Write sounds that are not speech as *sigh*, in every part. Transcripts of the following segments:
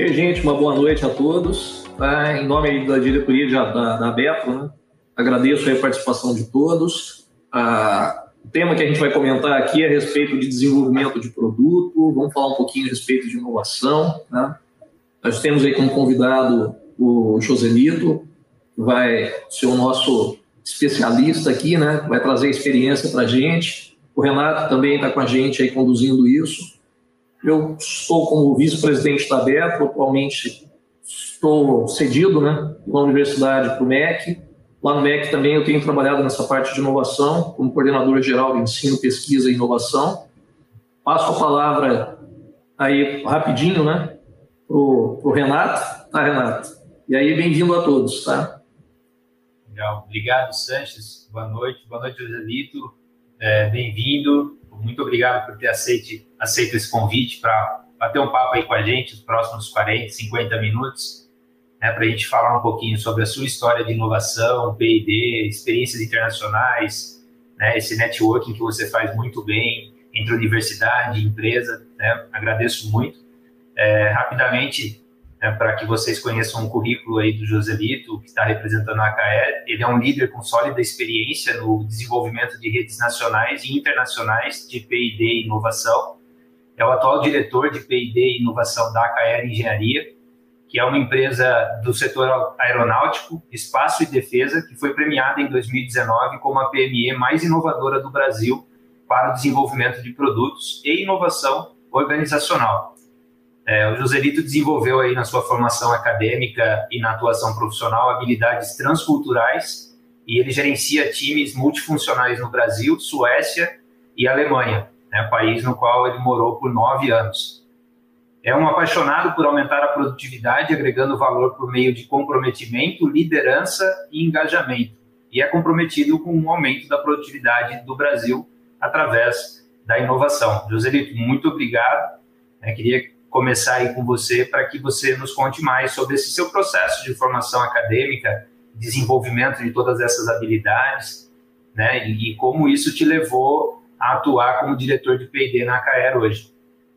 E aí, gente, uma boa noite a todos. Tá? Em nome da diretoria da, da né? agradeço a participação de todos. Ah, o tema que a gente vai comentar aqui é a respeito de desenvolvimento de produto, vamos falar um pouquinho a respeito de inovação. Né? Nós temos aí como convidado o Joselito, que vai ser o nosso especialista aqui, né? vai trazer experiência para a gente. O Renato também está com a gente aí conduzindo isso. Eu estou como vice-presidente da Betro, atualmente estou cedido né, na universidade para o MEC. Lá no MEC também eu tenho trabalhado nessa parte de inovação, como coordenador geral de ensino, pesquisa e inovação. Passo a palavra aí rapidinho, né, para o Renato. Tá, Renato? E aí, bem-vindo a todos, tá? Legal. Obrigado, Sanches. Boa noite. Boa noite, Joselito. É, bem-vindo muito obrigado por ter aceito, aceito esse convite para bater um papo aí com a gente os próximos 40, 50 minutos, né, para a gente falar um pouquinho sobre a sua história de inovação, P&D, experiências internacionais, né, esse networking que você faz muito bem entre universidade e empresa. Né, agradeço muito. É, rapidamente, né, para que vocês conheçam o currículo aí do Joselito, que está representando a AKE. Ele é um líder com sólida experiência no desenvolvimento de redes nacionais e internacionais de P&D e inovação. É o atual diretor de P&D e inovação da AKE Engenharia, que é uma empresa do setor aeronáutico, espaço e defesa, que foi premiada em 2019 como a PME mais inovadora do Brasil para o desenvolvimento de produtos e inovação organizacional. É, o Joselito desenvolveu aí na sua formação acadêmica e na atuação profissional habilidades transculturais e ele gerencia times multifuncionais no Brasil, Suécia e Alemanha, né, país no qual ele morou por nove anos. É um apaixonado por aumentar a produtividade, agregando valor por meio de comprometimento, liderança e engajamento. E é comprometido com o aumento da produtividade do Brasil através da inovação. Joselito, muito obrigado. Eu queria começar aí com você para que você nos conte mais sobre esse seu processo de formação acadêmica, desenvolvimento de todas essas habilidades, né? E, e como isso te levou a atuar como diretor de P&D na AKR hoje.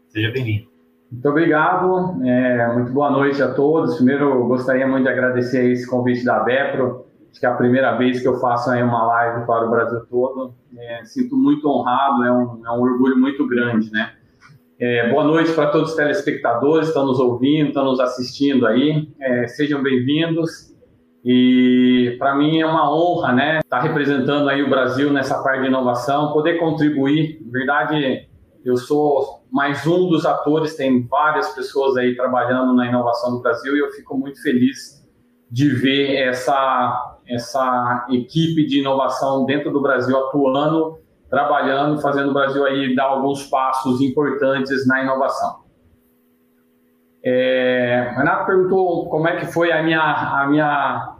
Seja bem-vindo. Muito obrigado, é, muito boa noite a todos. Primeiro, gostaria muito de agradecer esse convite da Bepro. Acho que é a primeira vez que eu faço aí uma live para o Brasil todo. É, sinto muito honrado, é um, é um orgulho muito grande, né? É, boa noite para todos os telespectadores que estão nos ouvindo, estão nos assistindo aí. É, sejam bem-vindos. E para mim é uma honra, né, estar representando aí o Brasil nessa parte de inovação, poder contribuir. Na verdade, eu sou mais um dos atores, tem várias pessoas aí trabalhando na inovação do Brasil e eu fico muito feliz de ver essa essa equipe de inovação dentro do Brasil atuando trabalhando, fazendo o Brasil aí dar alguns passos importantes na inovação. É, Renato perguntou como é que foi a minha, a minha,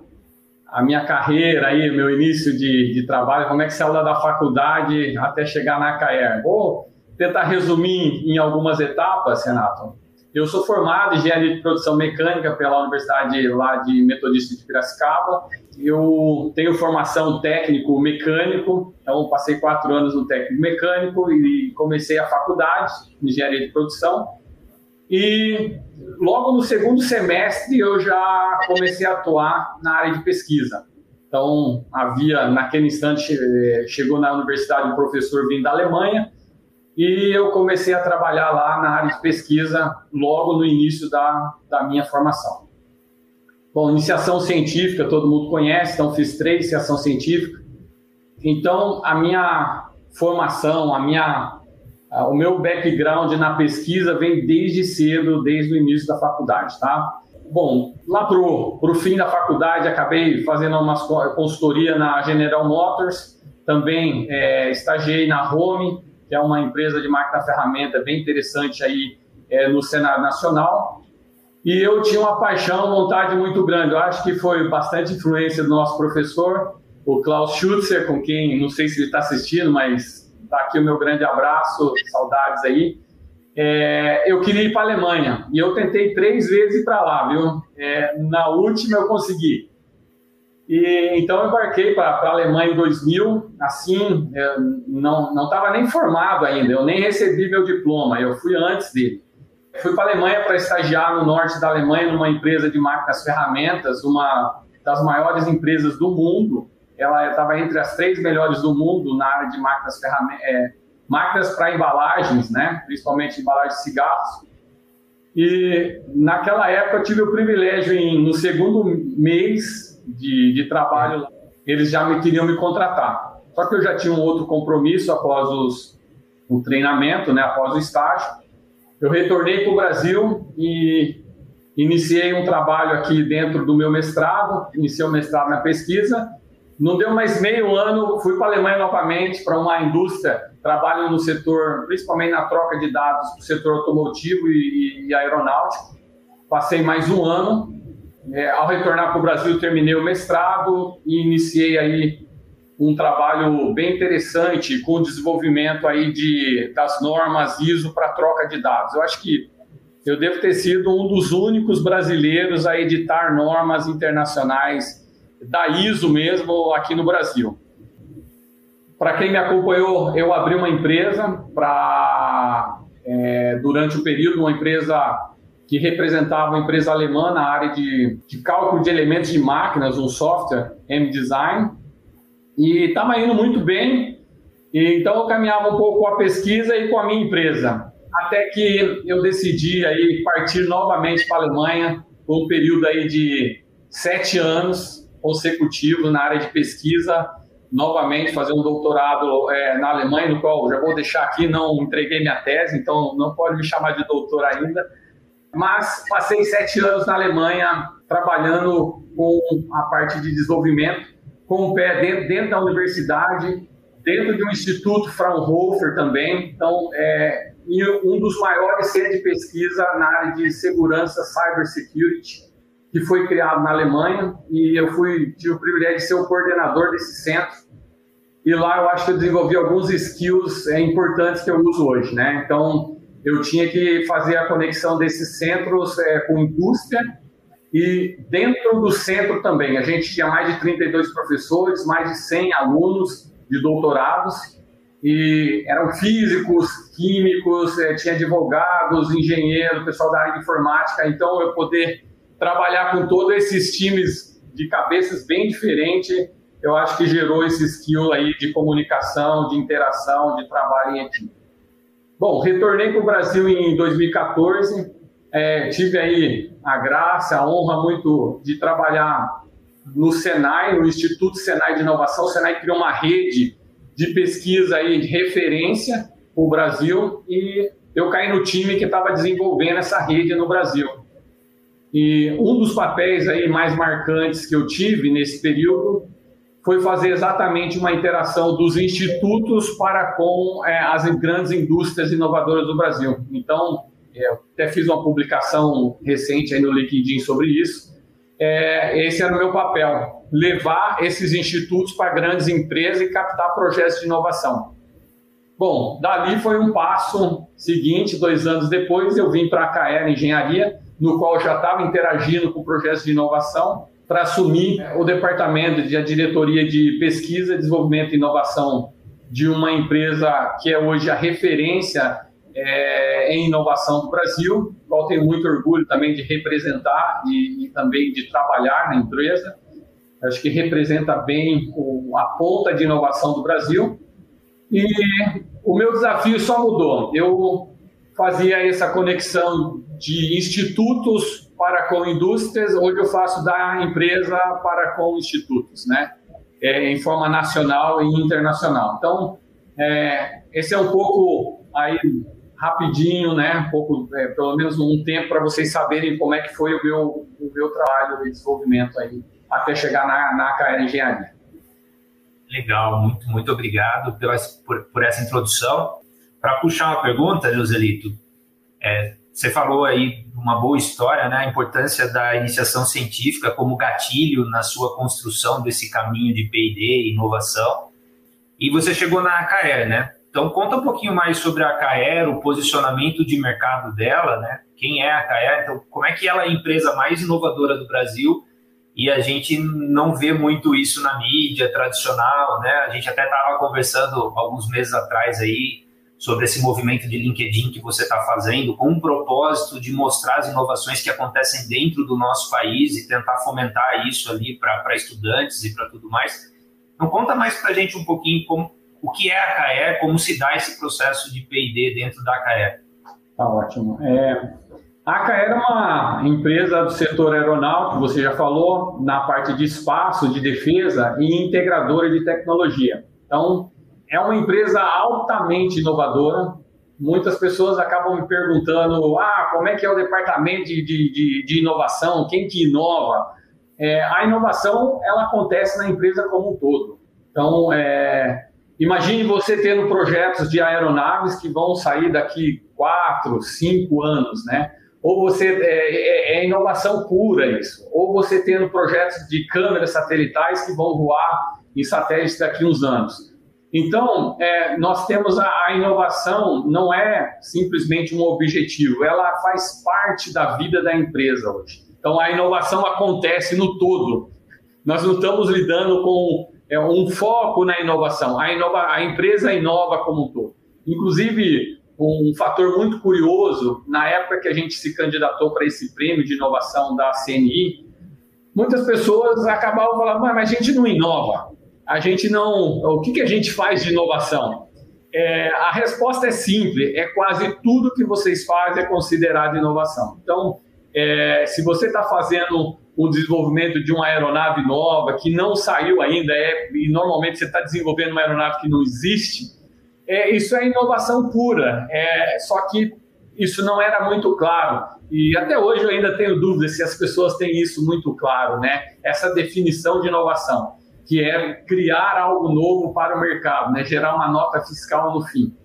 a minha carreira aí, meu início de, de trabalho, como é que saiu da faculdade até chegar na CAER. Vou tentar resumir em algumas etapas, Renato. Eu sou formado em engenharia de produção mecânica pela Universidade lá de Metodista de Piracicaba. Eu tenho formação técnico mecânico, então passei quatro anos no técnico mecânico e comecei a faculdade de engenharia de produção. E logo no segundo semestre eu já comecei a atuar na área de pesquisa. Então havia naquele instante eh, chegou na universidade um professor vindo da Alemanha e eu comecei a trabalhar lá na área de pesquisa logo no início da, da minha formação. Bom, iniciação científica todo mundo conhece, então fiz três iniciação científica. Então, a minha formação, a minha, o meu background na pesquisa vem desde cedo, desde o início da faculdade, tá? Bom, lá pro, pro fim da faculdade, acabei fazendo uma consultoria na General Motors, também é, estagiei na Home, que é uma empresa de máquina ferramenta bem interessante aí é, no cenário nacional. E eu tinha uma paixão, vontade muito grande. Eu acho que foi bastante influência do nosso professor, o Klaus Schutzer, com quem não sei se ele está assistindo, mas está aqui o meu grande abraço, saudades aí. É, eu queria ir para a Alemanha e eu tentei três vezes ir para lá, viu? É, na última eu consegui. E, então embarquei para a Alemanha em 2000, assim, não não estava nem formado ainda, eu nem recebi meu diploma, eu fui antes dele. Fui para a Alemanha para estagiar no norte da Alemanha, numa empresa de máquinas ferramentas, uma das maiores empresas do mundo. Ela estava entre as três melhores do mundo na área de máquinas ferramentas, é, máquinas para embalagens, né? principalmente embalagens de cigarros. E naquela época eu tive o privilégio, em, no segundo mês de, de trabalho, eles já me queriam me contratar. Só que eu já tinha um outro compromisso após os, o treinamento, né, após o estágio. Eu retornei para o Brasil e iniciei um trabalho aqui dentro do meu mestrado, iniciei o mestrado na pesquisa. Não deu mais meio ano, fui para a Alemanha novamente para uma indústria, trabalho no setor, principalmente na troca de dados para o setor automotivo e, e aeronáutico. Passei mais um ano. É, ao retornar para o Brasil, terminei o mestrado e iniciei aí um trabalho bem interessante com o desenvolvimento aí de, das normas ISO para troca de dados. Eu acho que eu devo ter sido um dos únicos brasileiros a editar normas internacionais da ISO mesmo aqui no Brasil. Para quem me acompanhou, eu abri uma empresa para é, durante o período uma empresa que representava uma empresa alemã na área de, de cálculo de elementos de máquinas, um software M-Design e estava indo muito bem. E, então eu caminhava um pouco com a pesquisa e com a minha empresa. Até que eu decidi aí partir novamente para a Alemanha por um período aí de sete anos consecutivos na área de pesquisa, novamente fazer um doutorado é, na Alemanha, no qual já vou deixar aqui, não entreguei minha tese, então não pode me chamar de doutor ainda. Mas passei sete anos na Alemanha trabalhando com a parte de desenvolvimento com o pé dentro, dentro da universidade, dentro de um instituto Fraunhofer também. Então, é um dos maiores centros de pesquisa na área de segurança cybersecurity, que foi criado na Alemanha, e eu fui tive o privilégio de ser o coordenador desse centro. E lá eu acho que eu desenvolvi alguns skills é, importantes que eu uso hoje, né? Então, eu tinha que fazer a conexão desses centros é, com indústria e dentro do centro também, a gente tinha mais de 32 professores, mais de 100 alunos de doutorados, e eram físicos, químicos, eh, tinha advogados, engenheiros, pessoal da área de informática. Então, eu poder trabalhar com todos esses times de cabeças bem diferentes, eu acho que gerou esse skill aí de comunicação, de interação, de trabalho em equipe. Bom, retornei para o Brasil em 2014 é, tive aí a graça, a honra muito de trabalhar no Senai, no Instituto Senai de Inovação. O Senai criou uma rede de pesquisa aí de referência para o Brasil e eu caí no time que estava desenvolvendo essa rede no Brasil. E um dos papéis aí mais marcantes que eu tive nesse período foi fazer exatamente uma interação dos institutos para com é, as grandes indústrias inovadoras do Brasil. Então, é, eu até fiz uma publicação recente aí no LinkedIn sobre isso. É, esse era o meu papel, levar esses institutos para grandes empresas e captar projetos de inovação. Bom, dali foi um passo seguinte, dois anos depois, eu vim para a KR Engenharia, no qual já estava interagindo com projetos de inovação, para assumir o departamento de a diretoria de pesquisa, desenvolvimento e inovação de uma empresa que é hoje a referência é, em inovação do Brasil, qual tenho muito orgulho também de representar e, e, também de trabalhar na empresa. Acho que representa bem o, a ponta de inovação do Brasil. E o meu desafio só mudou. Eu fazia essa conexão de institutos para com indústrias, hoje eu faço da empresa para com institutos, né? É, em forma nacional e internacional. Então, é, esse é um pouco aí rapidinho, né, um pouco, é, pelo menos um tempo para vocês saberem como é que foi o meu, o meu trabalho de desenvolvimento aí, até chegar na, na KR Engenharia. Legal, muito, muito obrigado pela, por, por essa introdução. Para puxar uma pergunta, Joselito, é, você falou aí uma boa história, né, a importância da iniciação científica como gatilho na sua construção desse caminho de P&D inovação. E você chegou na KR, né? Então, conta um pouquinho mais sobre a Caer, o posicionamento de mercado dela, né? Quem é a Caer? Então, como é que ela é a empresa mais inovadora do Brasil e a gente não vê muito isso na mídia tradicional, né? A gente até estava conversando alguns meses atrás aí sobre esse movimento de LinkedIn que você está fazendo, com o propósito de mostrar as inovações que acontecem dentro do nosso país e tentar fomentar isso ali para estudantes e para tudo mais. Então, conta mais para a gente um pouquinho como, o que é a CAE, como se dá esse processo de P&D dentro da CAE. Tá ótimo. É, a CAE era uma empresa do setor aeronáutico, você já falou, na parte de espaço, de defesa e integradora de tecnologia. Então, é uma empresa altamente inovadora. Muitas pessoas acabam me perguntando: ah, como é que é o departamento de, de, de inovação? Quem que inova? É, a inovação ela acontece na empresa como um todo. Então, é, imagine você tendo projetos de aeronaves que vão sair daqui quatro, cinco anos, né? Ou você é, é, é inovação pura isso. Ou você tendo projetos de câmeras satelitais que vão voar em satélites daqui uns anos. Então, é, nós temos a, a, inovação, não é simplesmente um objetivo, ela faz parte da vida da empresa hoje. Então, a inovação acontece no todo. Nós não estamos lidando com é, um foco na inovação, a, inova, a empresa inova como um todo. Inclusive, um fator muito curioso, na época que a gente se candidatou para esse prêmio de inovação da CNI, muitas pessoas acabavam falando, mas a gente não inova a gente não. O que, que a gente faz de inovação? É, a resposta é simples: é quase tudo que vocês fazem é considerado inovação. Então, é, se você está fazendo o desenvolvimento de uma aeronave nova que não saiu ainda, é, e normalmente você está desenvolvendo uma aeronave que não existe, é, isso é inovação pura. É, só que isso não era muito claro. E até hoje eu ainda tenho dúvidas se as pessoas têm isso muito claro, né? Essa definição de inovação que é criar algo novo para o mercado, né? gerar uma nota fiscal no fim.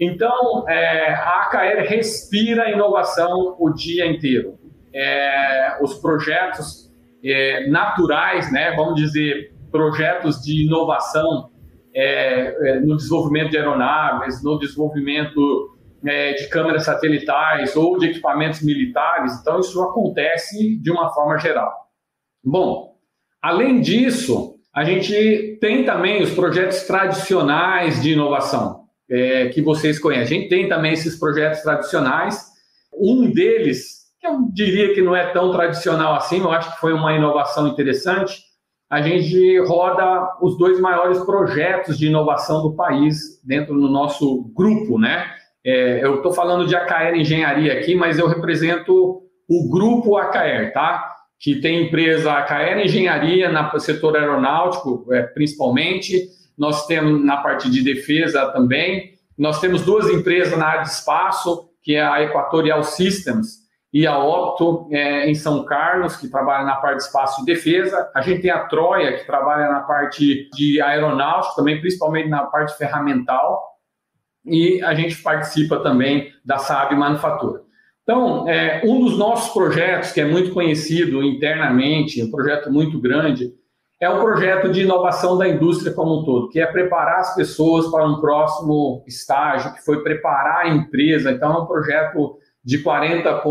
Então, é, a AKL respira inovação o dia inteiro. É, os projetos é, naturais, né, vamos dizer, projetos de inovação é, é, no desenvolvimento de aeronaves, no desenvolvimento é, de câmeras satelitais ou de equipamentos militares, então isso acontece de uma forma geral. Bom, além disso, a gente tem também os projetos tradicionais de inovação, é, que vocês conhecem. A gente tem também esses projetos tradicionais. Um deles, que eu diria que não é tão tradicional assim, eu acho que foi uma inovação interessante. A gente roda os dois maiores projetos de inovação do país dentro do nosso grupo, né? É, eu estou falando de AKR Engenharia aqui, mas eu represento o grupo AKR, tá? Que tem empresa AKR Engenharia no setor aeronáutico, é, principalmente. Nós temos na parte de defesa também. Nós temos duas empresas na área de espaço, que é a Equatorial Systems e a Opto é, em São Carlos, que trabalha na parte de espaço e defesa. A gente tem a Troia, que trabalha na parte de aeronáutico, também principalmente na parte ferramental. E a gente participa também da Saab Manufatura. Então, é, um dos nossos projetos, que é muito conhecido internamente, um projeto muito grande, é o projeto de inovação da indústria como um todo, que é preparar as pessoas para um próximo estágio, que foi preparar a empresa. Então, é um projeto de 40,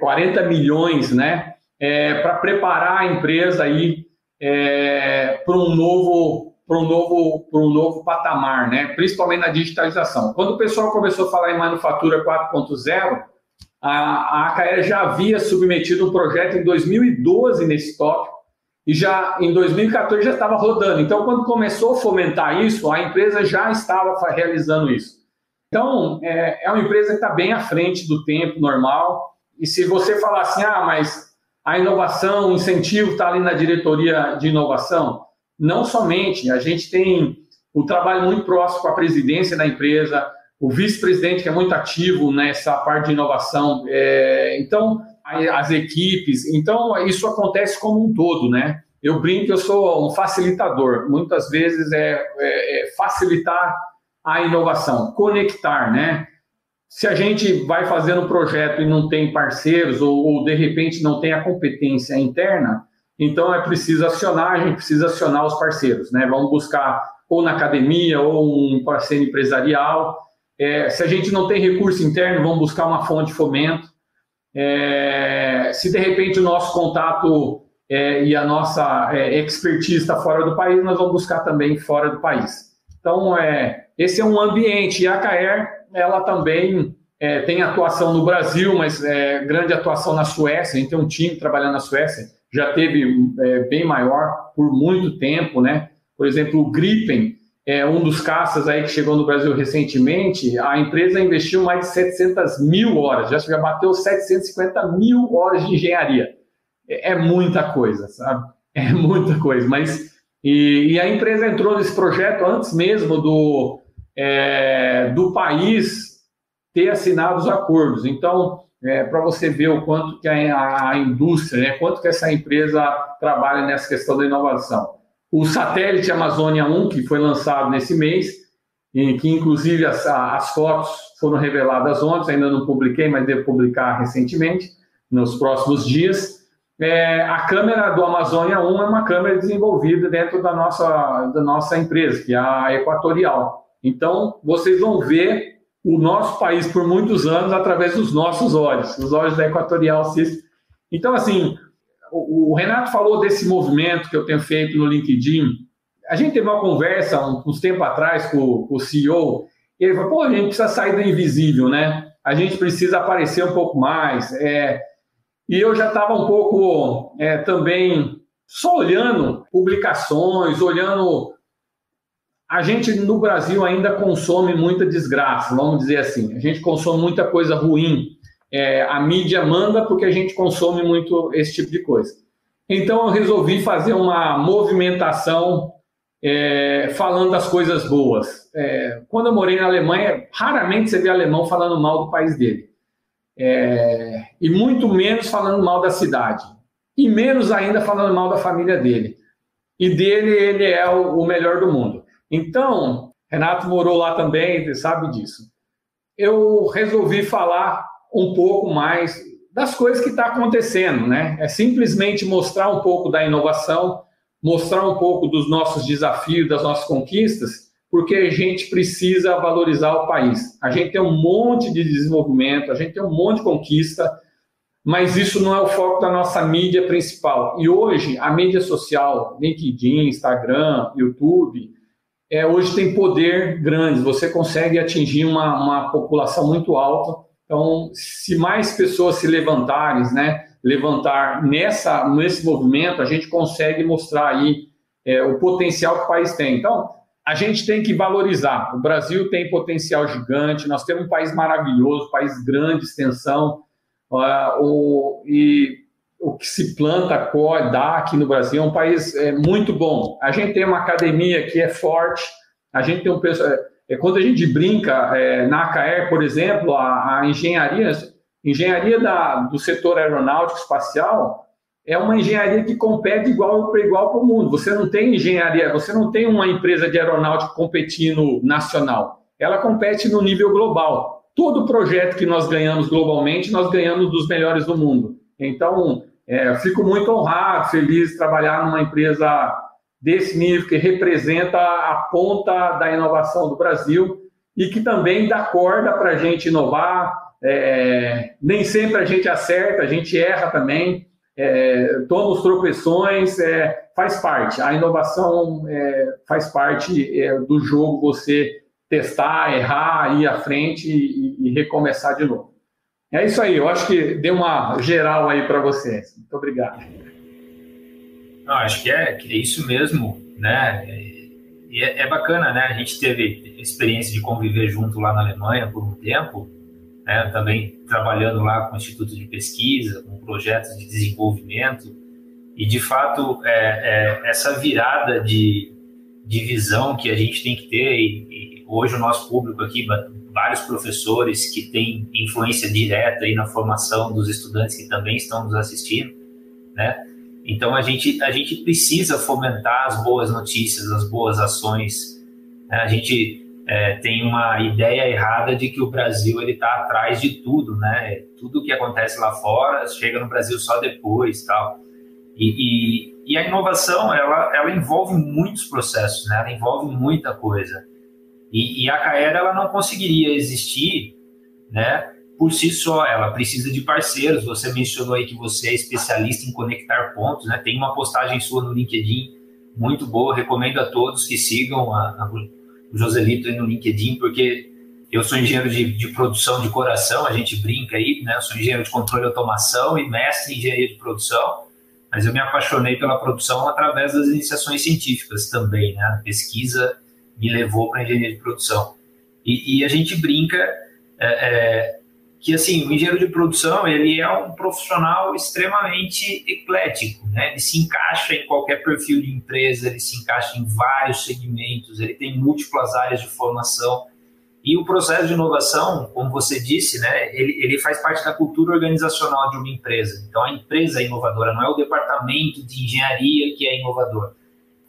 40 milhões, né, é, para preparar a empresa aí é, para um novo para um novo para um novo patamar, né, principalmente na digitalização. Quando o pessoal começou a falar em manufatura 4.0 a, a já havia submetido um projeto em 2012 nesse tópico e já em 2014 já estava rodando. Então, quando começou a fomentar isso, a empresa já estava realizando isso. Então, é, é uma empresa que está bem à frente do tempo normal. E se você falar assim, ah, mas a inovação, o incentivo está ali na diretoria de inovação, não somente. A gente tem o trabalho muito próximo com a presidência da empresa, o vice-presidente que é muito ativo nessa parte de inovação. É, então, as equipes. Então, isso acontece como um todo, né? Eu brinco eu sou um facilitador. Muitas vezes é, é, é facilitar a inovação, conectar, né? Se a gente vai fazendo um projeto e não tem parceiros ou, ou, de repente não tem a competência interna, então é preciso acionar, a gente precisa acionar os parceiros, né? Vamos buscar ou na academia ou um parceiro empresarial é, se a gente não tem recurso interno, vamos buscar uma fonte de fomento. É, se de repente o nosso contato é, e a nossa é, expertise está fora do país, nós vamos buscar também fora do país. Então, é, esse é um ambiente. E a Caer, ela também é, tem atuação no Brasil, mas é, grande atuação na Suécia. A gente tem um time trabalhando na Suécia, já teve bem maior por muito tempo, né? Por exemplo, o Gripen, é um dos caças aí que chegou no Brasil recentemente, a empresa investiu mais de 700 mil horas, já, bateu 750 mil horas de engenharia. É, é muita coisa, sabe? É muita coisa, mas... E, e a empresa entrou nesse projeto antes mesmo do, é, do país ter assinado os acordos. Então, é, para você ver o quanto que a, a indústria, né, quanto que essa empresa trabalha nessa questão da inovação o satélite Amazônia 1, que foi lançado nesse mês, em que inclusive as, as fotos foram reveladas ontem, ainda não publiquei, mas devo publicar recentemente, nos próximos dias. É, a câmera do Amazônia 1 é uma câmera desenvolvida dentro da nossa, da nossa empresa, que é a Equatorial. Então, vocês vão ver o nosso país por muitos anos através dos nossos olhos, os olhos da Equatorial. Então, assim, o, Renato falou desse movimento que eu tenho feito no LinkedIn. A gente teve uma conversa uns tempo atrás com, com o CEO, e ele falou: pô, a gente precisa sair do invisível, né? A gente precisa aparecer um pouco mais. É... E eu já estava um pouco é, também só olhando publicações, olhando. A gente no Brasil ainda consome muita desgraça, vamos dizer assim. A gente consome muita coisa ruim é, a mídia manda porque a gente consome muito esse tipo de coisa. Então eu resolvi fazer uma movimentação é, falando das coisas boas. É, quando eu morei na Alemanha, raramente você vê alemão falando mal do país dele. É, e muito menos falando mal da cidade. E menos ainda falando mal da família dele. E dele, ele é o, o melhor do mundo. Então, Renato morou lá também, sabe disso. Eu resolvi falar um pouco mais das coisas que está acontecendo, né? É simplesmente mostrar um pouco da inovação, mostrar um pouco dos nossos desafios, das nossas conquistas, porque a gente precisa valorizar o país. A gente tem um monte de desenvolvimento, a gente tem um monte de conquista, mas isso não é o foco da nossa mídia principal. E hoje, a mídia social, LinkedIn, Instagram, YouTube, é, hoje tem poder grande, você consegue atingir uma, uma população muito alta então, se mais pessoas se levantarem, né, levantar nessa, nesse movimento, a gente consegue mostrar aí é, o potencial que o país tem. Então, a gente tem que valorizar. O Brasil tem potencial gigante, nós temos um país maravilhoso, um país grande, extensão, uh, o, e o que se planta, dá aqui no Brasil é um país é, muito bom. A gente tem uma academia que é forte, a gente tem um pessoal é, quando a gente brinca é, na ACAER, por exemplo, a, a engenharia, engenharia da, do setor aeronáutico espacial é uma engenharia que compete igual para igual para o mundo. Você não tem engenharia, você não tem uma empresa de aeronáutica competindo nacional. Ela compete no nível global. Todo projeto que nós ganhamos globalmente, nós ganhamos dos melhores do mundo. Então, é, fico muito honrado, feliz de trabalhar numa empresa desse nível, que representa a ponta da inovação do Brasil e que também dá corda para a gente inovar. É, nem sempre a gente acerta, a gente erra também, é, toma os tropeções, é, faz parte. A inovação é, faz parte é, do jogo você testar, errar, ir à frente e, e recomeçar de novo. É isso aí, eu acho que deu uma geral aí para vocês. Muito obrigado. Não, acho que é, que é isso mesmo, né? E é, é, bacana, né? A gente teve experiência de conviver junto lá na Alemanha por um tempo, né? Também trabalhando lá com institutos de pesquisa, com projetos de desenvolvimento. E, de fato, é, é essa virada de, de visão que a gente tem que ter, e, e hoje o nosso público aqui, vários professores que têm influência direta aí na formação dos estudantes que também estão nos assistindo, né? Então a gente, a gente precisa fomentar as boas notícias, as boas ações. Né? A gente é, tem uma ideia errada de que o Brasil ele está atrás de tudo, né? Tudo que acontece lá fora chega no Brasil só depois, tal. E, e, e a inovação ela, ela envolve muitos processos, né? Ela envolve muita coisa. E, e a Caera ela não conseguiria existir, né? Por si só, ela precisa de parceiros. Você mencionou aí que você é especialista em conectar pontos, né? Tem uma postagem sua no LinkedIn muito boa, recomendo a todos que sigam a, a o Joselito no LinkedIn, porque eu sou engenheiro de, de, produção de coração, a gente brinca aí, né? Eu sou engenheiro de controle e automação e mestre em engenharia de produção, mas eu me apaixonei pela produção através das iniciações científicas também, né? A pesquisa me levou para engenharia de produção. E, e, a gente brinca é, é, que, assim, o engenheiro de produção, ele é um profissional extremamente eclético, né? Ele se encaixa em qualquer perfil de empresa, ele se encaixa em vários segmentos, ele tem múltiplas áreas de formação, e o processo de inovação, como você disse, né, ele, ele faz parte da cultura organizacional de uma empresa. Então, a empresa é inovadora, não é o departamento de engenharia que é inovador.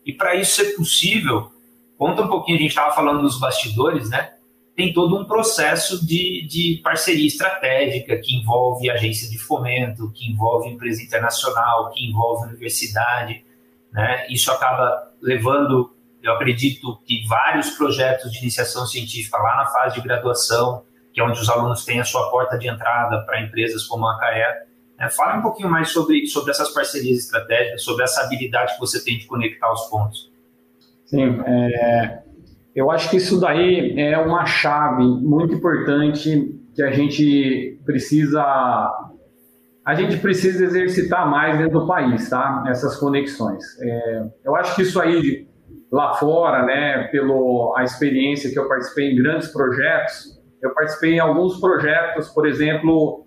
E para isso ser possível, conta um pouquinho, a gente estava falando dos bastidores, né? Tem todo um processo de, de parceria estratégica que envolve agência de fomento, que envolve empresa internacional, que envolve universidade, né? Isso acaba levando eu acredito que vários projetos de iniciação científica lá na fase de graduação, que é onde os alunos têm a sua porta de entrada para empresas como a CAE, né? fala um pouquinho mais sobre, sobre essas parcerias estratégicas, sobre essa habilidade que você tem de conectar os pontos. Sim, é, eu acho que isso daí é uma chave muito importante que a gente precisa a gente precisa exercitar mais dentro do país, tá? Essas conexões. É, eu acho que isso aí lá fora, né, pelo a experiência que eu participei em grandes projetos, eu participei em alguns projetos, por exemplo,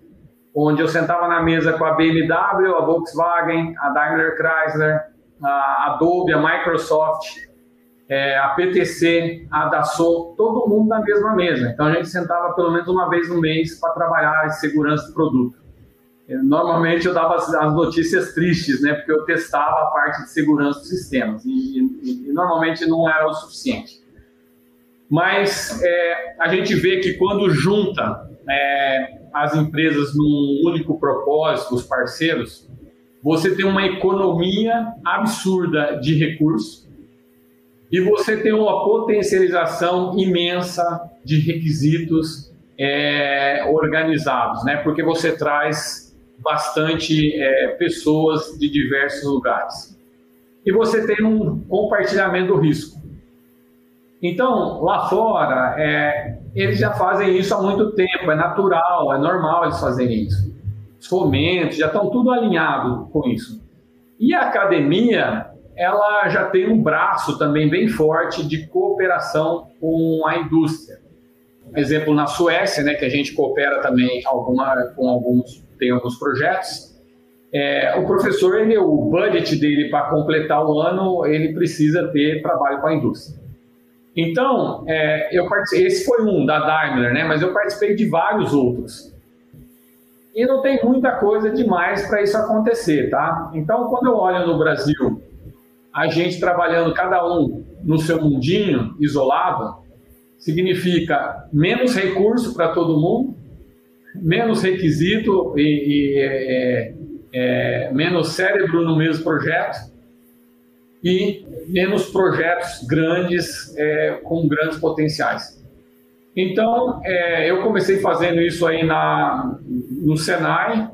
onde eu sentava na mesa com a BMW, a Volkswagen, a Daimler Chrysler, a Adobe, a Microsoft, é, a PTC, a Dassault, todo mundo na mesma mesa. Então a gente sentava pelo menos uma vez no mês para trabalhar em segurança do produto. Normalmente eu dava as, notícias tristes, né? Porque eu testava a parte de segurança dos sistemas e, e, e normalmente não era o suficiente. Mas é, a gente vê que quando junta é, as empresas num único propósito, os parceiros, você tem uma economia absurda de recursos e você tem uma potencialização imensa de requisitos é, organizados, né? Porque você traz bastante é, pessoas de diversos lugares. E você tem um compartilhamento do risco. Então, lá fora, é, eles já fazem isso há muito tempo, é natural, é normal eles fazerem isso. Os fomentos já estão tudo alinhado com isso. E a academia, ela já tem um braço também bem forte de cooperação com a indústria. Exemplo, na Suécia, né, que a gente coopera também alguma, com alguns tem alguns projetos. É, o professor, ele, o budget dele para completar o ano, ele precisa ter trabalho com a indústria. Então, é, eu esse foi um da Daimler, né? Mas eu participei de vários outros. E não tem muita coisa demais para isso acontecer, tá? Então, quando eu olho no Brasil, a gente trabalhando cada um no seu mundinho, isolado, significa menos recurso para todo mundo, menos requisito e, e é, é, menos cérebro no mesmo projeto e menos projetos grandes é, com grandes potenciais. Então, é, eu comecei fazendo isso aí na, no Senai,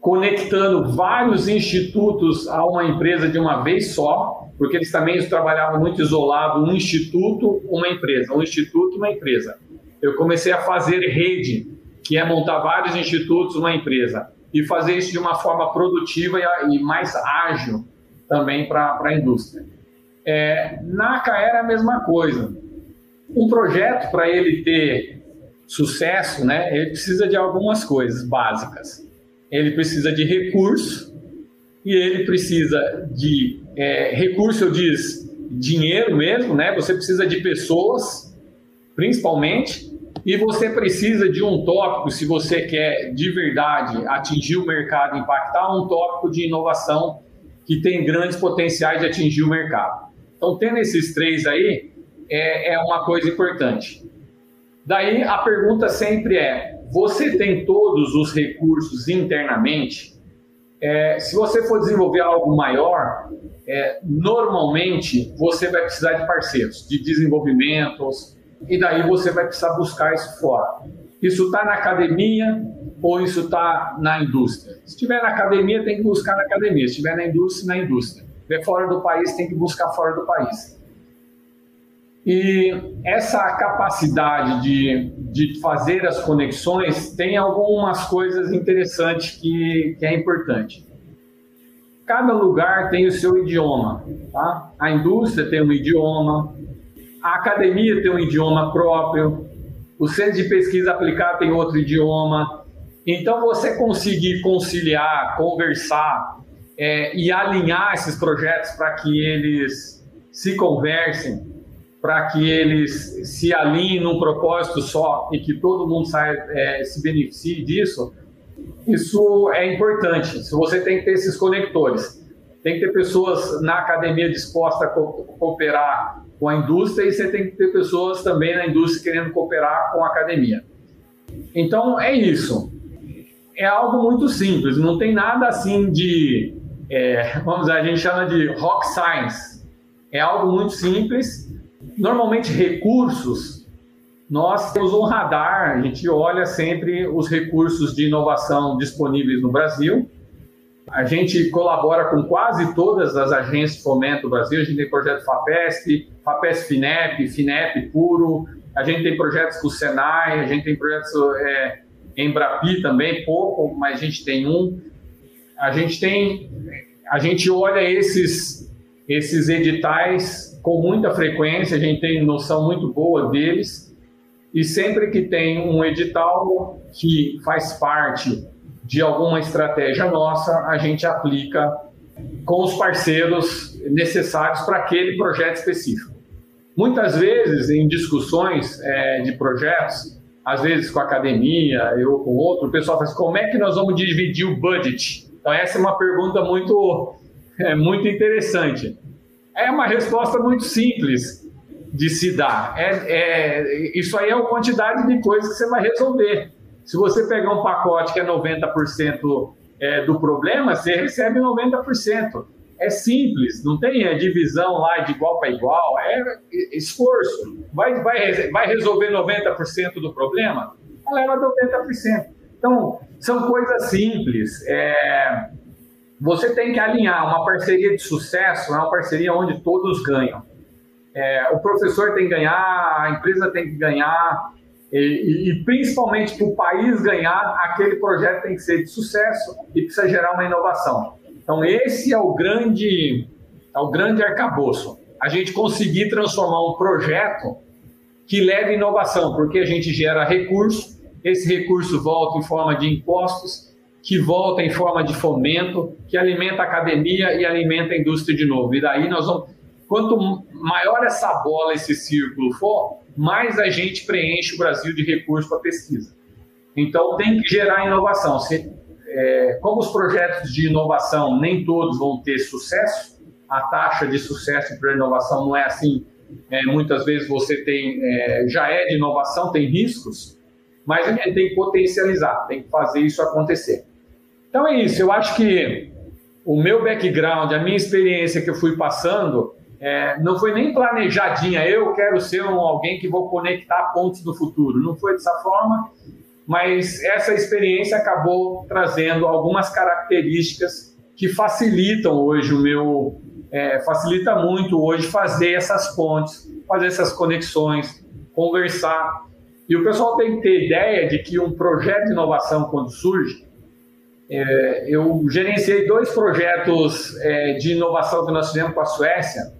conectando vários institutos a uma empresa de uma vez só, porque eles também trabalhavam muito isolado, um instituto, uma empresa, um instituto, uma empresa. Eu comecei a fazer rede que é montar vários institutos numa empresa e fazer isso de uma forma produtiva e, mais ágil também para a indústria. É, na Caera, a mesma coisa. Um projeto, para ele ter sucesso, né, ele precisa de algumas coisas básicas. Ele precisa de recurso e ele precisa de é, recurso, eu diz dinheiro mesmo, né? Você precisa de pessoas, principalmente, e você precisa de um tópico, se você quer de verdade atingir o mercado, impactar, um tópico de inovação que tem grandes potenciais de atingir o mercado. Então, tendo esses três aí, é, é uma coisa importante. Daí a pergunta sempre é: você tem todos os recursos internamente? É, se você for desenvolver algo maior, é, normalmente você vai precisar de parceiros, de desenvolvimentos, e daí você vai precisar buscar isso fora. Isso está na academia ou isso está na indústria? Se estiver na academia, tem que buscar na academia. Se estiver na indústria, na indústria. Se estiver fora do país, tem que buscar fora do país. E essa capacidade de, de fazer as conexões tem algumas coisas interessantes que, que é importante. Cada lugar tem o seu idioma. Tá? A indústria tem um idioma, a academia tem um idioma próprio, o centro de pesquisa aplicada tem outro idioma. Então, você conseguir conciliar, conversar é, e alinhar esses projetos para que eles se conversem, para que eles se alinhem num propósito só e que todo mundo saia, é, se beneficie disso, isso é importante. Você tem que ter esses conectores, tem que ter pessoas na academia dispostas a cooperar com a indústria e você tem que ter pessoas também na indústria querendo cooperar com a academia. Então é isso. É algo muito simples, não tem nada assim de, é, *laughs* vamos dizer, a gente chama de rock science. É algo muito simples. Normalmente recursos, nós temos um radar, a gente olha sempre os recursos de inovação disponíveis no Brasil a gente colabora com quase todas as agências de fomento do Brasil. A gente tem projeto FAPESP, FAPESP FINEP, FINEP Puro. A gente tem projetos com o Senai, a gente tem projetos é, em Brapi também, pouco, mas a gente tem um. A gente tem, a gente olha esses, esses editais com muita frequência, a gente tem noção muito boa deles. E sempre que tem um edital que faz parte de alguma estratégia nossa, a gente aplica com os parceiros necessários para aquele projeto específico. Muitas vezes, em discussões é, de projetos, às vezes com a academia, eu com outro, o pessoal fala assim, como é que nós vamos dividir o budget? Então, essa é uma pergunta muito, é, muito interessante. É uma resposta muito simples de se dar. É, é, isso aí é a quantidade de coisas que você vai resolver. Se você pegar um pacote que é 90% é, do problema, você recebe 90%. É simples, não tem a divisão lá de igual para igual, é esforço. Vai, vai, vai resolver 90% do problema? Leva 90%. Então, são coisas simples. É, você tem que alinhar uma parceria de sucesso, é uma parceria onde todos ganham. É, o professor tem que ganhar, a empresa tem que ganhar, e, e, principalmente para o país ganhar, aquele projeto tem que ser de sucesso e precisa gerar uma inovação. Então, esse é o grande, é o grande arcabouço. A gente conseguir transformar um projeto que leve inovação, porque a gente gera recurso, esse recurso volta em forma de impostos, que volta em forma de fomento, que alimenta a academia e alimenta a indústria de novo. E daí nós vamos. Quanto maior essa bola, esse círculo for, mais a gente preenche o Brasil de recursos para pesquisa. Então, tem que gerar inovação. Se, é, como os projetos de inovação nem todos vão ter sucesso, a taxa de sucesso para inovação não é assim. É, muitas vezes você tem, é, já é de inovação, tem riscos, mas a gente tem que potencializar, tem que fazer isso acontecer. Então é isso, eu acho que o meu background, a minha experiência que eu fui passando, é, não foi nem planejadinha, eu quero ser um, alguém que vou conectar pontos do futuro. Não foi dessa forma, mas essa experiência acabou trazendo algumas características que facilitam hoje o meu. É, facilita muito hoje fazer essas pontes, fazer essas conexões, conversar. E o pessoal tem que ter ideia de que um projeto de inovação, quando surge, é, eu gerenciei dois projetos é, de inovação que nós fizemos com a Suécia,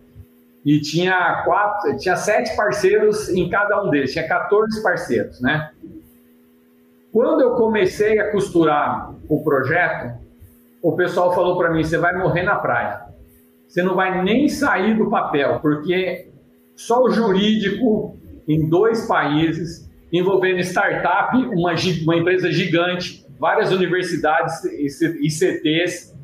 e tinha quatro, tinha sete parceiros em cada um deles, tinha 14 parceiros, né? Quando eu comecei a costurar o projeto, o pessoal falou para mim: você vai morrer na praia. Você não vai nem sair do papel, porque só o jurídico em dois países, envolvendo startup, uma, uma empresa gigante, várias universidades e CTs,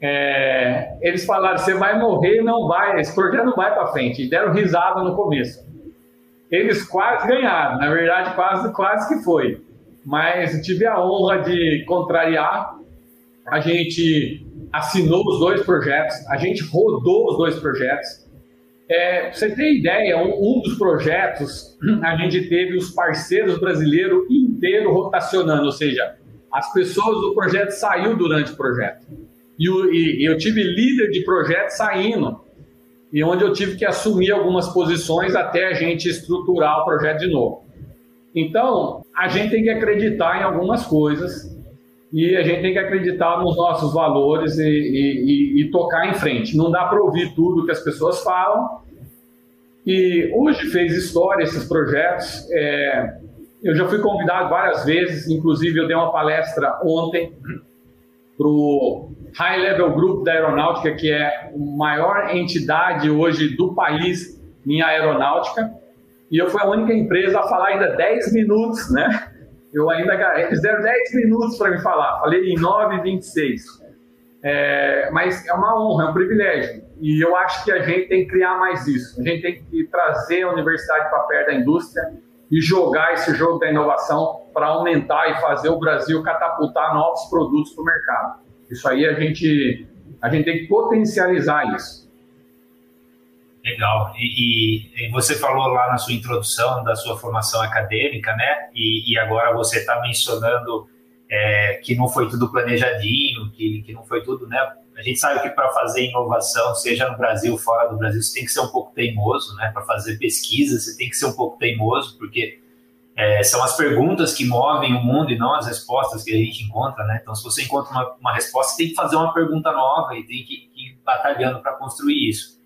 é, eles falaram: você vai morrer, não vai, esse projeto não vai para frente. E deram risada no começo. Eles quase ganharam, na verdade, quase, quase que foi. Mas tive a honra de contrariar. A gente assinou os dois projetos, a gente rodou os dois projetos. É, pra você ter ideia, um, um, dos projetos, *clears throat* a gente teve os parceiros brasileiros inteiro rotacionando, ou seja, as pessoas do projeto saiu durante o projeto. E, e, eu tive líder de projeto saindo. e onde eu tive que assumir algumas posições até a gente estruturar o projeto de novo. Então, a gente tem que acreditar em algumas coisas e a gente tem que acreditar nos nossos valores e, e, e tocar em frente. Não dá para ouvir tudo que as pessoas falam. E hoje fez história esses projetos. É, eu já fui convidado várias vezes, inclusive eu dei uma palestra ontem para o High Level Group da Aeronáutica, que é a maior entidade hoje do país em aeronáutica. E eu fui a única empresa a falar ainda 10 minutos, né? Eu ainda. Eles deram 10 minutos para me falar. Falei em 9 e 26. É, mas é uma honra, é um privilégio. E eu acho que a gente tem que criar mais isso. A gente tem que trazer a universidade para perto da indústria e jogar esse jogo da inovação para aumentar e fazer o Brasil catapultar novos produtos para o mercado. Isso aí a gente, a gente tem que potencializar isso. Legal. E, e, você falou lá na sua introdução da sua formação acadêmica, né? E, e agora você está mencionando é, que não foi tudo planejadinho, que, que não foi tudo, né? A gente sabe que para fazer inovação, seja no Brasil ou fora do Brasil, você tem que ser um pouco teimoso, né? Para fazer pesquisa, você tem que ser um pouco teimoso, porque é, são as perguntas que movem o mundo e não as respostas que a gente encontra, né? Então, se você encontra uma, uma resposta, você tem que fazer uma pergunta nova e tem que, que ir batalhando para construir isso.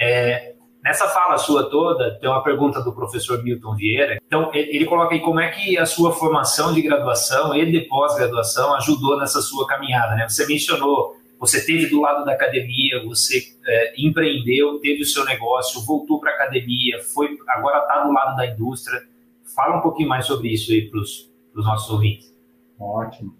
É, nessa fala sua toda, tem uma pergunta do professor Milton Vieira. Então, ele coloca aí como é que a sua formação de graduação e de pós-graduação ajudou nessa sua caminhada, né? Você mencionou, você teve do lado da academia, você é, empreendeu, teve o seu negócio, voltou para a academia, foi, agora está do lado da indústria. Fala um pouquinho mais sobre isso aí para os nossos ouvintes. Ótimo.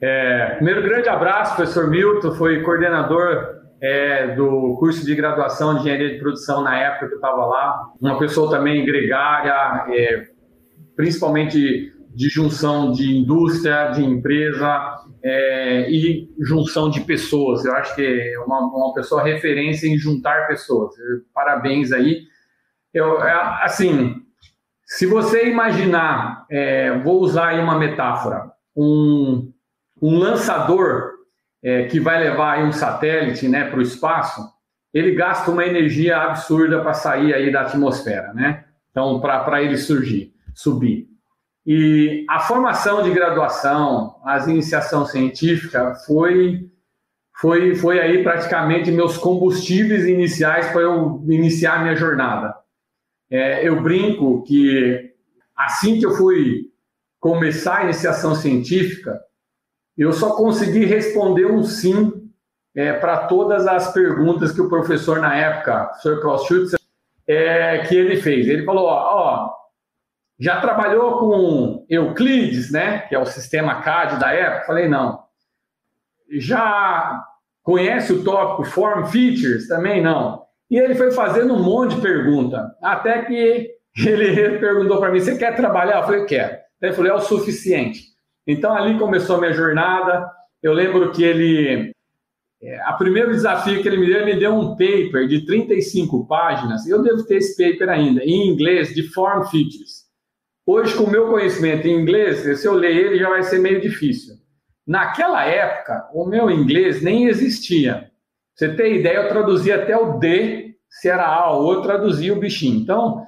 É, primeiro, grande abraço, professor Milton, foi coordenador é, do curso de graduação de engenharia de produção na época que eu estava lá. Uma pessoa também gregária, é, principalmente de junção de indústria, de empresa é, e junção de pessoas. Eu acho que é uma, uma pessoa referência em juntar pessoas. Parabéns aí. Eu, é, assim, se você imaginar, é, vou usar aí uma metáfora, um, um lançador é, que vai levar um satélite né, para o espaço, ele gasta uma energia absurda para sair aí da atmosfera, né? Então, para ele surgir, subir. E a formação de graduação, as iniciação científica foi foi foi aí praticamente meus combustíveis iniciais para eu iniciar minha jornada. É, eu brinco que assim que eu fui começar a iniciação científica, eu só consegui responder um sim é, para todas as perguntas que o professor na época, o Sr. Klaus Schutzer, é, que ele fez. Ele falou, ó, ó, já trabalhou com Euclides, né, que é o sistema CAD da época? Falei, não. Já conhece o tópico Form Features? Também não. E ele foi fazendo um monte de pergunta, até que *laughs* ele perguntou para mim, você quer trabalhar? Eu falei, quero. Ele falou, é o suficiente. Então ali começou a minha jornada. Eu lembro que ele, é, a primeiro desafio que ele me deu, ele me deu um paper de 35 páginas. Eu devo ter esse paper ainda, em inglês, de Form Features. Hoje, com o meu conhecimento em inglês, se eu ler ele já vai ser meio difícil. Naquela época, o meu inglês nem existia. Você tem ideia, eu traduzia até o D, se era A ou eu traduzia o bichinho. Então,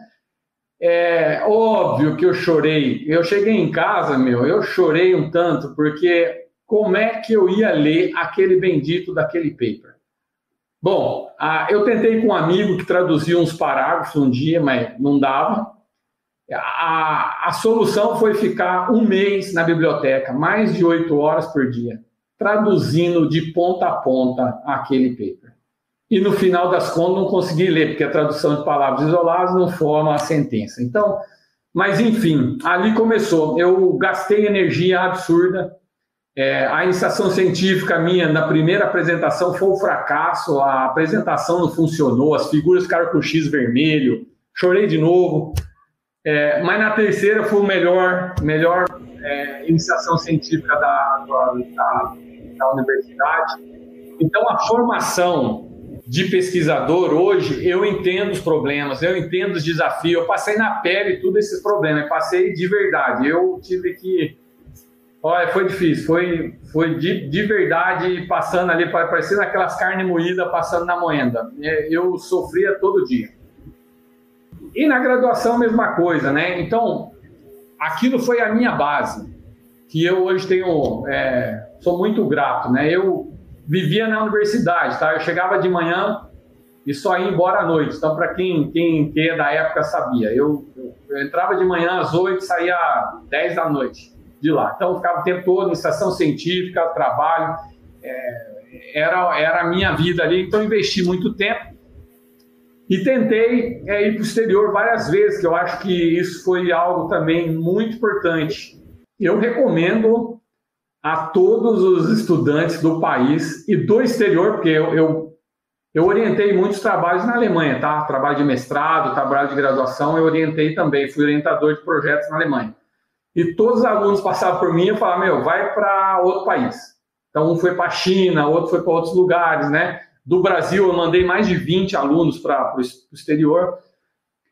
é óbvio que eu chorei. Eu cheguei em casa, meu, eu chorei um tanto, porque como é que eu ia ler aquele bendito daquele paper? Bom, eu tentei com um amigo que traduziu uns parágrafos um dia, mas não dava. A, a solução foi ficar um mês na biblioteca, mais de oito horas por dia, traduzindo de ponta a ponta aquele paper e no final das contas não consegui ler, porque a tradução de palavras isoladas não forma a sentença. Então, mas enfim, ali começou. Eu gastei energia absurda. É, a iniciação científica minha na primeira apresentação foi um fracasso, a apresentação não funcionou, as figuras ficaram com X vermelho, chorei de novo. É, mas na terceira foi o melhor, melhor é, iniciação científica da, da, da universidade. Então a formação de pesquisador hoje, eu entendo os problemas, eu entendo os desafios, eu passei na pele todos esses problemas, passei de verdade. Eu tive que Olha, foi difícil, foi, foi de, de verdade passando ali, parecendo aquelas carnes moídas passando na moenda. É, eu sofria todo dia. E na graduação, mesma coisa, né? Então, aquilo foi a minha base, que eu hoje tenho, é, sou muito grato, né? Eu vivia na universidade, tá? Eu chegava de manhã e só ia embora à noite. Então, para quem, quem, quem é da época sabia, eu, eu, entrava de manhã às oito, saía às dez da noite de lá. Então, ficava o tempo todo em estação científica, trabalho, é, era, era a minha vida ali. Então, investi muito tempo e tentei é, ir para o exterior várias vezes, que eu acho que isso foi algo também muito importante. Eu recomendo a todos os estudantes do país e do exterior, porque eu, eu, eu orientei muitos trabalhos na Alemanha, tá? Trabalho de mestrado, trabalho de graduação, eu orientei também, fui orientador de projetos na Alemanha. E todos os alunos passavam por mim e falavam, meu, vai para outro país. Então, um foi para a China, outro foi para outros lugares, né? Do Brasil, eu mandei mais de 20 alunos para o exterior.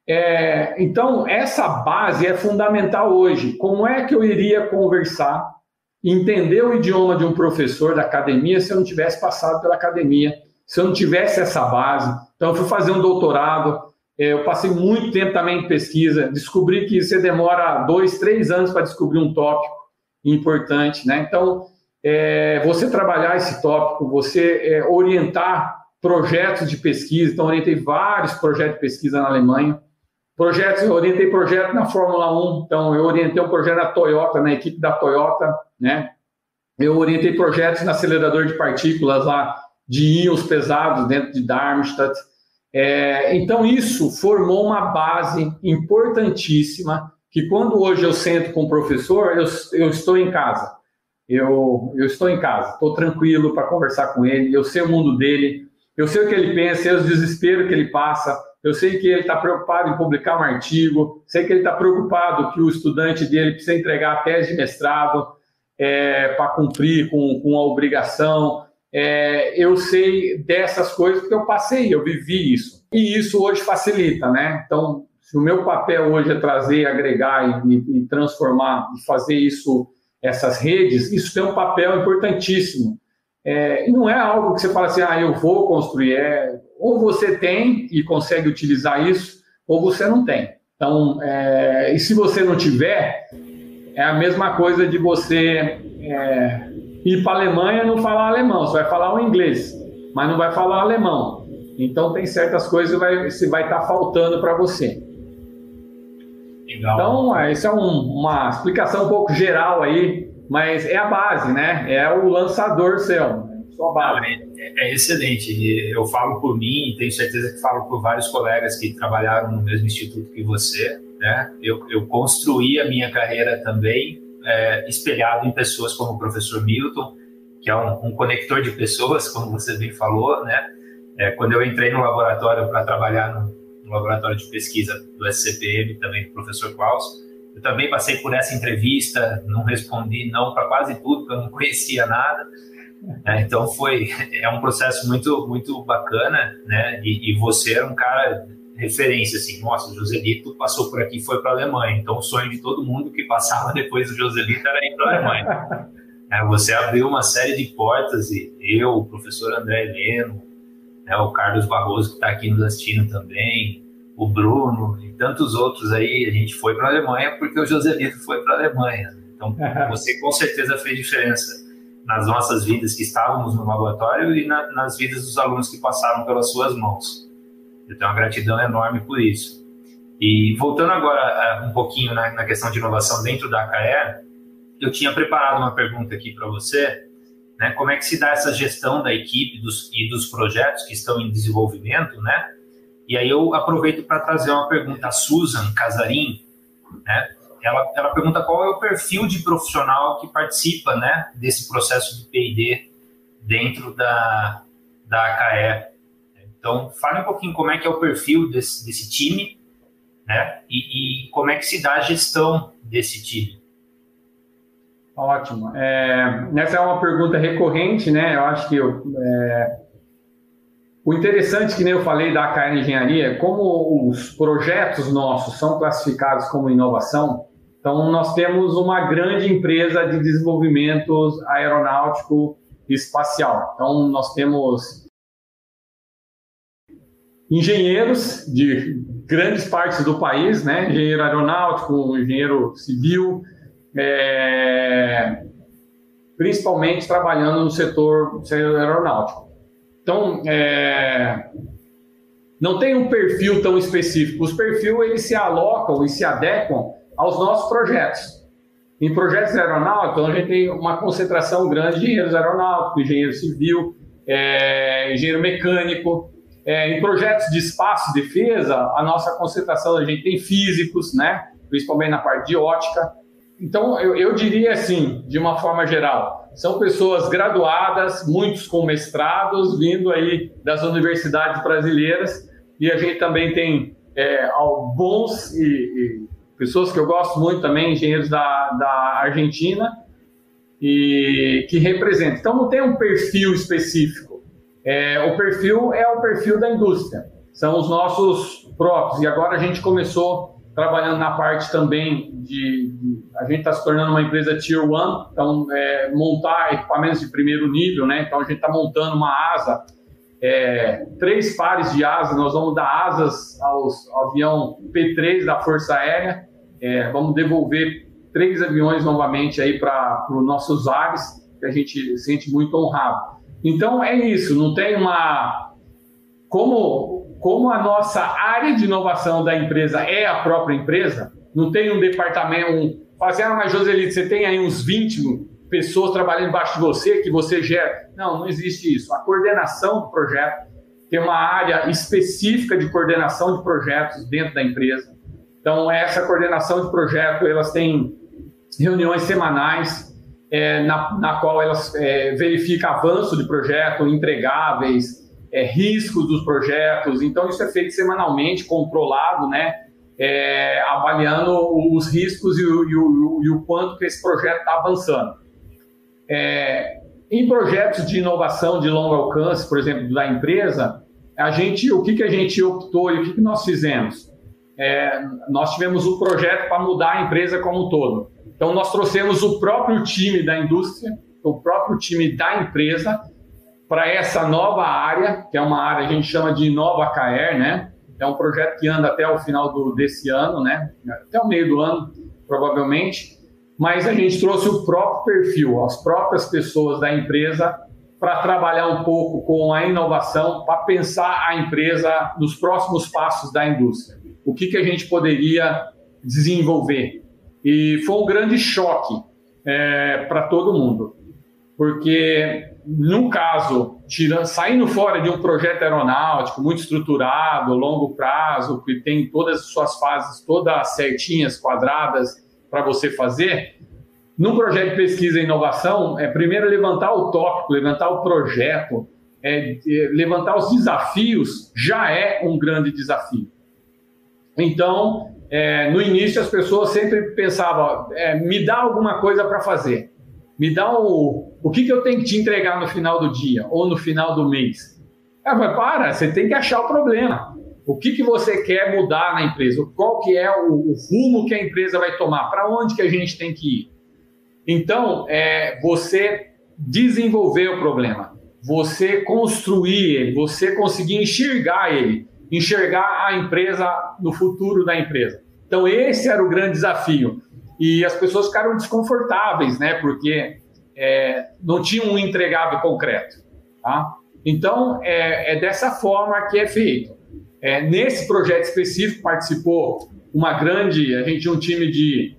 É, então, essa base é fundamental hoje. Como é que eu iria conversar, entender o idioma de um professor da academia se eu não tivesse passado pela academia, se eu não tivesse essa base? Então, eu fui fazer um doutorado, é, eu passei muito tempo também em pesquisa, descobri que você demora dois, três anos para descobrir um tópico importante, né? Então, é, você trabalhar esse tópico, você é, orientar projetos de pesquisa, então orientei vários projetos de pesquisa na Alemanha, projetos, eu orientei projeto na Fórmula 1, então eu orientei um projeto da Toyota, na equipe da Toyota, né? Eu orientei projetos no acelerador de partículas lá, de íons pesados dentro de Darmstadt, é, então, isso formou uma base importantíssima que quando hoje eu sento com o professor, eu, eu estou em casa. Eu, eu estou em casa, estou tranquilo para conversar com ele, eu sei o mundo dele, eu sei o que ele pensa, sei os desesperos que ele passa, eu sei que ele está preocupado em publicar um artigo, sei que ele está preocupado que o estudante dele precisa entregar a tese de mestrado é, para cumprir com, com a obrigação, é, eu sei dessas coisas porque eu passei, eu vivi isso. E isso hoje facilita, né? Então, se o meu papel hoje é trazer, agregar e, e transformar e fazer isso, essas redes, isso tem um papel importantíssimo. É, e não é algo que você fala assim, ah, eu vou construir. É, ou você tem e consegue utilizar isso, ou você não tem. Então, é, e se você não tiver, é a mesma coisa de você é, ir para a Alemanha não falar alemão, você vai falar o inglês, mas não vai falar alemão. Então tem certas coisas que vai, vai estar tá faltando para você. Legal. Então, é, isso é um, uma explicação um pouco geral aí, mas é a base, né? É o lançador seu, sua base. Não, é, é, excelente. Eu falo por mim e tenho certeza que falo por vários colegas que trabalharam no mesmo instituto que você. Né? Eu, eu construí a minha carreira também é, espelhado em pessoas como o professor Milton, que é um, um conector de pessoas, como você bem falou, né? É, quando eu entrei no laboratório para trabalhar no, no, laboratório de pesquisa do SCPM, também do professor Klaus, eu também passei por essa entrevista, não respondi não para quase tudo, porque eu não conhecia nada. É, então foi é um processo muito muito bacana, né? E, e você era um cara referência, assim, nossa, o Joselito passou por aqui foi para a Alemanha, então o sonho de todo mundo que passava depois do Joselito era ir para a Alemanha. *laughs* é, você abriu uma série de portas e eu, o professor André Heleno, né, o Carlos Barroso que está aqui nos assistindo também, o Bruno e tantos outros aí, a gente foi para a Alemanha porque o Joselito foi para a Alemanha. Então, *laughs* você com certeza fez diferença nas nossas vidas que estávamos no laboratório e na, nas vidas dos alunos que passaram pelas suas mãos. Eu tenho uma gratidão enorme por isso. E voltando agora eh, um pouquinho na, na questão de inovação dentro da AKE, eu tinha preparado uma pergunta aqui para você, né? Como é que se dá essa gestão da equipe dos, e dos projetos que estão em desenvolvimento, né? E aí eu aproveito para trazer uma pergunta. A Susan Casarim, né? Ela, ela pergunta qual é o perfil de profissional que participa, né? Desse processo de P&D dentro da, da AKE. Então, fale um pouquinho como é que é o perfil desse, desse time, né? E, e, como é que se dá a gestão desse time. Ótimo. É, essa é uma pergunta recorrente, né? Eu acho que eu, é, o interessante, que nem eu falei da AKN Engenharia, como os projetos nossos são classificados como inovação, Então, nós temos uma grande empresa de desenvolvimento aeronáutico e espacial. Então, nós temos engenheiros de grandes partes do país, né? engenheiro aeronáutico, engenheiro civil, é... principalmente trabalhando no setor, aeronáutico. Então, é... não tem um perfil tão específico. Os perfis eles se alocam e se adequam aos nossos projetos. Em projetos aeronáuticos, a gente tem uma concentração grande de engenheiros aeronáuticos, engenheiro civil, é, engenheiro mecânico. É, em projetos de espaço e defesa, a nossa concentração, a gente tem físicos, né? principalmente na parte de ótica. Então, eu, eu diria assim, de uma forma geral, são pessoas graduadas, muitos com mestrados, vindo aí das universidades brasileiras, e a gente também tem é, bons e, e pessoas que eu gosto muito também, engenheiros da, da Argentina, e que representam. Então, não tem um perfil específico. É, o perfil é o perfil da indústria, são os nossos próprios. E agora a gente começou trabalhando na parte também de. de a gente está se tornando uma empresa Tier 1, então, é, montar equipamentos de primeiro nível, né? Então, a gente está montando uma asa é, três pares de asas, nós vamos dar asas aos, ao avião P3 da Força Aérea, é, vamos devolver três aviões novamente aí para os nossos ares, que a gente sente muito honrado. Então é isso, não tem uma. Como, como a nossa área de inovação da empresa é a própria empresa, não tem um departamento. Um, fazendo, mas Joselito, você tem aí uns 20 pessoas trabalhando embaixo de você, que você gera. Não, não existe isso. A coordenação do projeto tem uma área específica de coordenação de projetos dentro da empresa. Então, essa coordenação de projeto, elas têm reuniões semanais, é, na, na, qual elas é, verificam avanço de projeto, entregáveis, é, riscos dos projetos. Então, isso é feito semanalmente, controlado, né? É, avaliando os riscos e o, e, o, e o, quanto que esse projeto está avançando. É, em projetos de inovação de longo alcance, por exemplo, da empresa, a gente, o que, que a gente optou e o que, que nós fizemos? É, nós tivemos um projeto para mudar a empresa como um todo. Então, nós trouxemos o próprio time da indústria, o próprio time da empresa, para essa nova área, que é uma área que a gente chama de Nova KR, né? É um projeto que anda até o final do, desse ano, né? Até o meio do ano, provavelmente mas a gente trouxe o próprio perfil, as próprias pessoas da empresa para trabalhar um pouco com a inovação, para pensar a empresa nos próximos passos da indústria. O que, que a gente poderia desenvolver? E foi um grande choque é, para todo mundo, porque no caso, saindo fora de um projeto aeronáutico muito estruturado, longo prazo, que tem todas as suas fases todas certinhas, quadradas, para você fazer, num projeto de pesquisa e inovação, é primeiro levantar o tópico, levantar o projeto, é, é, levantar os desafios já é um grande desafio. Então, é, no início as pessoas sempre pensavam, é, me dá alguma coisa para fazer, me dá o, o que, que eu tenho que te entregar no final do dia ou no final do mês. Ah, mas para, você tem que achar o problema. O que, que você quer mudar na empresa? Qual que é o, o rumo que a empresa vai tomar? Para onde que a gente tem que ir? Então, é, você desenvolver o problema, você construir ele, você conseguir enxergar ele, enxergar a empresa no futuro da empresa. Então, esse era o grande desafio. E as pessoas ficaram desconfortáveis, né? Porque é, não tinha um entregável concreto. Tá? Então, é, é dessa forma que é feito. É, nesse projeto específico participou uma grande, a gente tinha um time de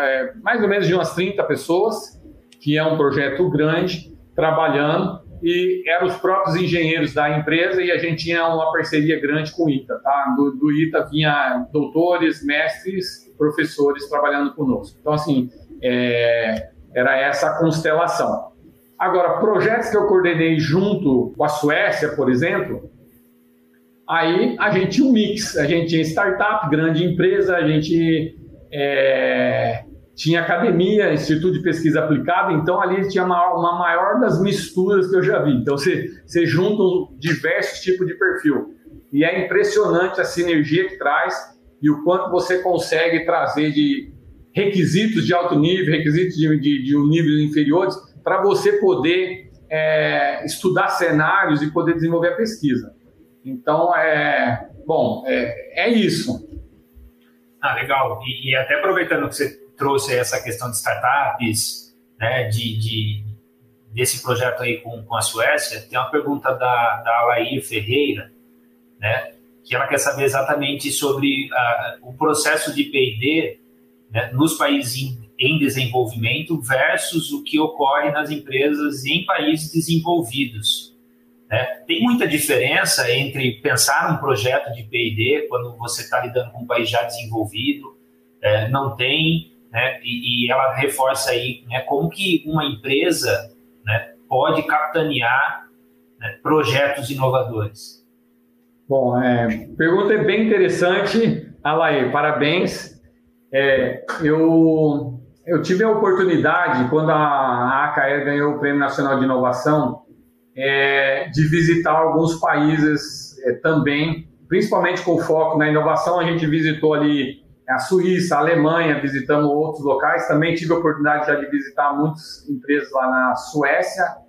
é, mais ou menos de umas 30 pessoas, que é um projeto grande, trabalhando, e eram os próprios engenheiros da empresa e a gente tinha uma parceria grande com o ITA. Tá? Do, do ITA vinha doutores, mestres, professores trabalhando conosco. Então, assim, é, era essa a constelação. Agora, projetos que eu coordenei junto com a Suécia, por exemplo, Aí a gente tinha um mix, a gente tinha startup, grande empresa, a gente é, tinha academia, instituto de pesquisa aplicada, então ali tinha uma, uma, maior das misturas que eu já vi. Então você, você junta diversos tipos de perfil. E é impressionante a sinergia que traz e o quanto você consegue trazer de requisitos de alto nível, requisitos de, de, de um nível inferiores, para você poder é, estudar cenários e poder desenvolver a pesquisa. Então, é, bom, é, é isso. Ah, legal. E, e, até aproveitando que você trouxe essa questão de startups, né, de, de desse projeto aí com, com a Suécia, tem uma pergunta da, da Alair Ferreira, né, que ela quer saber exatamente sobre uh, o processo de P&D né, nos países em, em, desenvolvimento versus o que ocorre nas empresas em países desenvolvidos. Né? Tem muita diferença entre pensar um projeto de P&D quando você está lidando com um país já desenvolvido, é, não tem, né? e, e, ela reforça aí né, como que uma empresa né, pode capitanear né, projetos inovadores. Bom, é, pergunta é bem interessante, Alair, parabéns. É, eu, eu tive a oportunidade, quando a AKE ganhou o Prêmio Nacional de Inovação, é, de visitar alguns países é, também, principalmente com foco na inovação. A gente visitou ali a Suíça, a Alemanha, visitamos outros locais. Também tive a oportunidade já de visitar muitas empresas lá na Suécia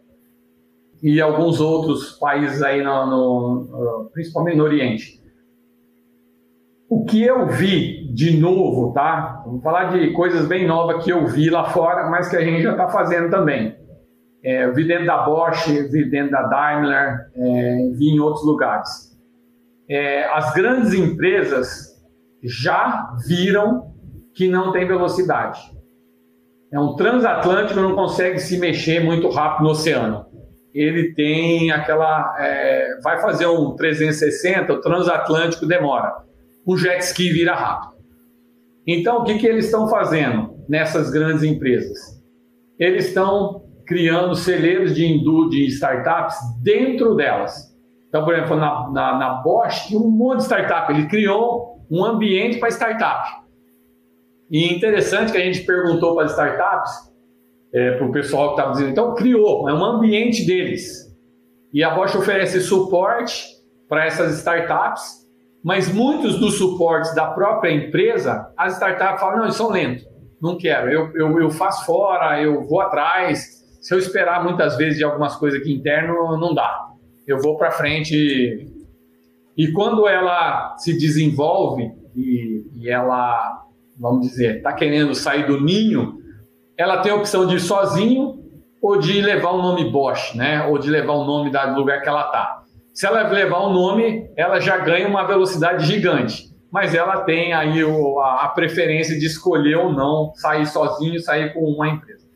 e alguns outros países aí, no, no, principalmente no Oriente. O que eu vi de novo, tá? Vou falar de coisas bem novas que eu vi lá fora, mas que a gente já está fazendo também. É, vi dentro da Bosch, vi dentro da Daimler, é, vi em outros lugares. É, as grandes empresas já viram que não tem velocidade. É um transatlântico não consegue se mexer muito rápido no oceano. Ele tem aquela. É, vai fazer um 360, o transatlântico demora. O jet ski vira rápido. Então, o que, que eles estão fazendo nessas grandes empresas? Eles estão criando celeiros de, de startups dentro delas. Então, por exemplo, na, na, na Bosch um monte de startup. Ele criou um ambiente para startup. E interessante que a gente perguntou para as startups, é, para o pessoal que estava dizendo, então criou, é um ambiente deles. E a Bosch oferece suporte para essas startups, mas muitos dos suportes da própria empresa, as startups falam, não, eles são lentos, não quero, eu, eu, eu faço fora, eu vou atrás, se eu esperar muitas vezes de algumas coisas aqui interno, não dá. Eu vou para frente. E quando ela se desenvolve e, e ela, vamos dizer, está querendo sair do ninho, ela tem a opção de ir sozinho ou de levar o nome Bosch, né? Ou de levar o nome do lugar que ela está. Se ela levar o nome, ela já ganha uma velocidade gigante. Mas ela tem aí a preferência de escolher ou não sair sozinho, sair com uma empresa.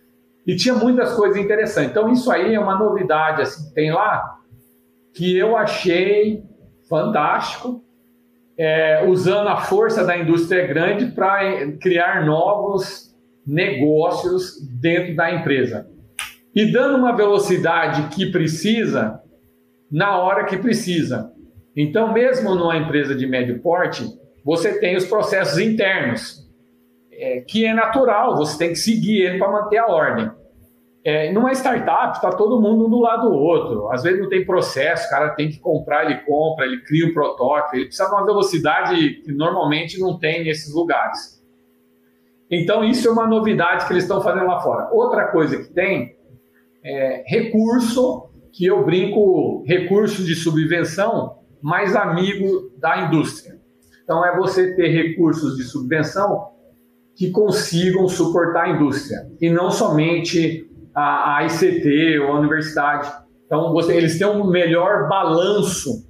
E tinha muitas coisas interessantes. Então, isso aí é uma novidade assim, que tem lá, que eu achei fantástico, é, usando a força da indústria grande para criar novos negócios dentro da empresa. E dando uma velocidade que precisa, na hora que precisa. Então, mesmo numa empresa de médio porte, você tem os processos internos é, que é natural, você tem que seguir ele para manter a ordem. É, numa startup, está todo mundo um do lado do outro. Às vezes não tem processo, o cara tem que comprar, ele compra, ele cria um protótipo, ele precisa de uma velocidade que normalmente não tem nesses lugares. Então, isso é uma novidade que eles estão fazendo lá fora. Outra coisa que tem é recurso, que eu brinco, recurso de subvenção, mais amigo da indústria. Então, é você ter recursos de subvenção que consigam suportar a indústria e não somente a, a ICT ou a universidade. Então, você, eles têm um melhor balanço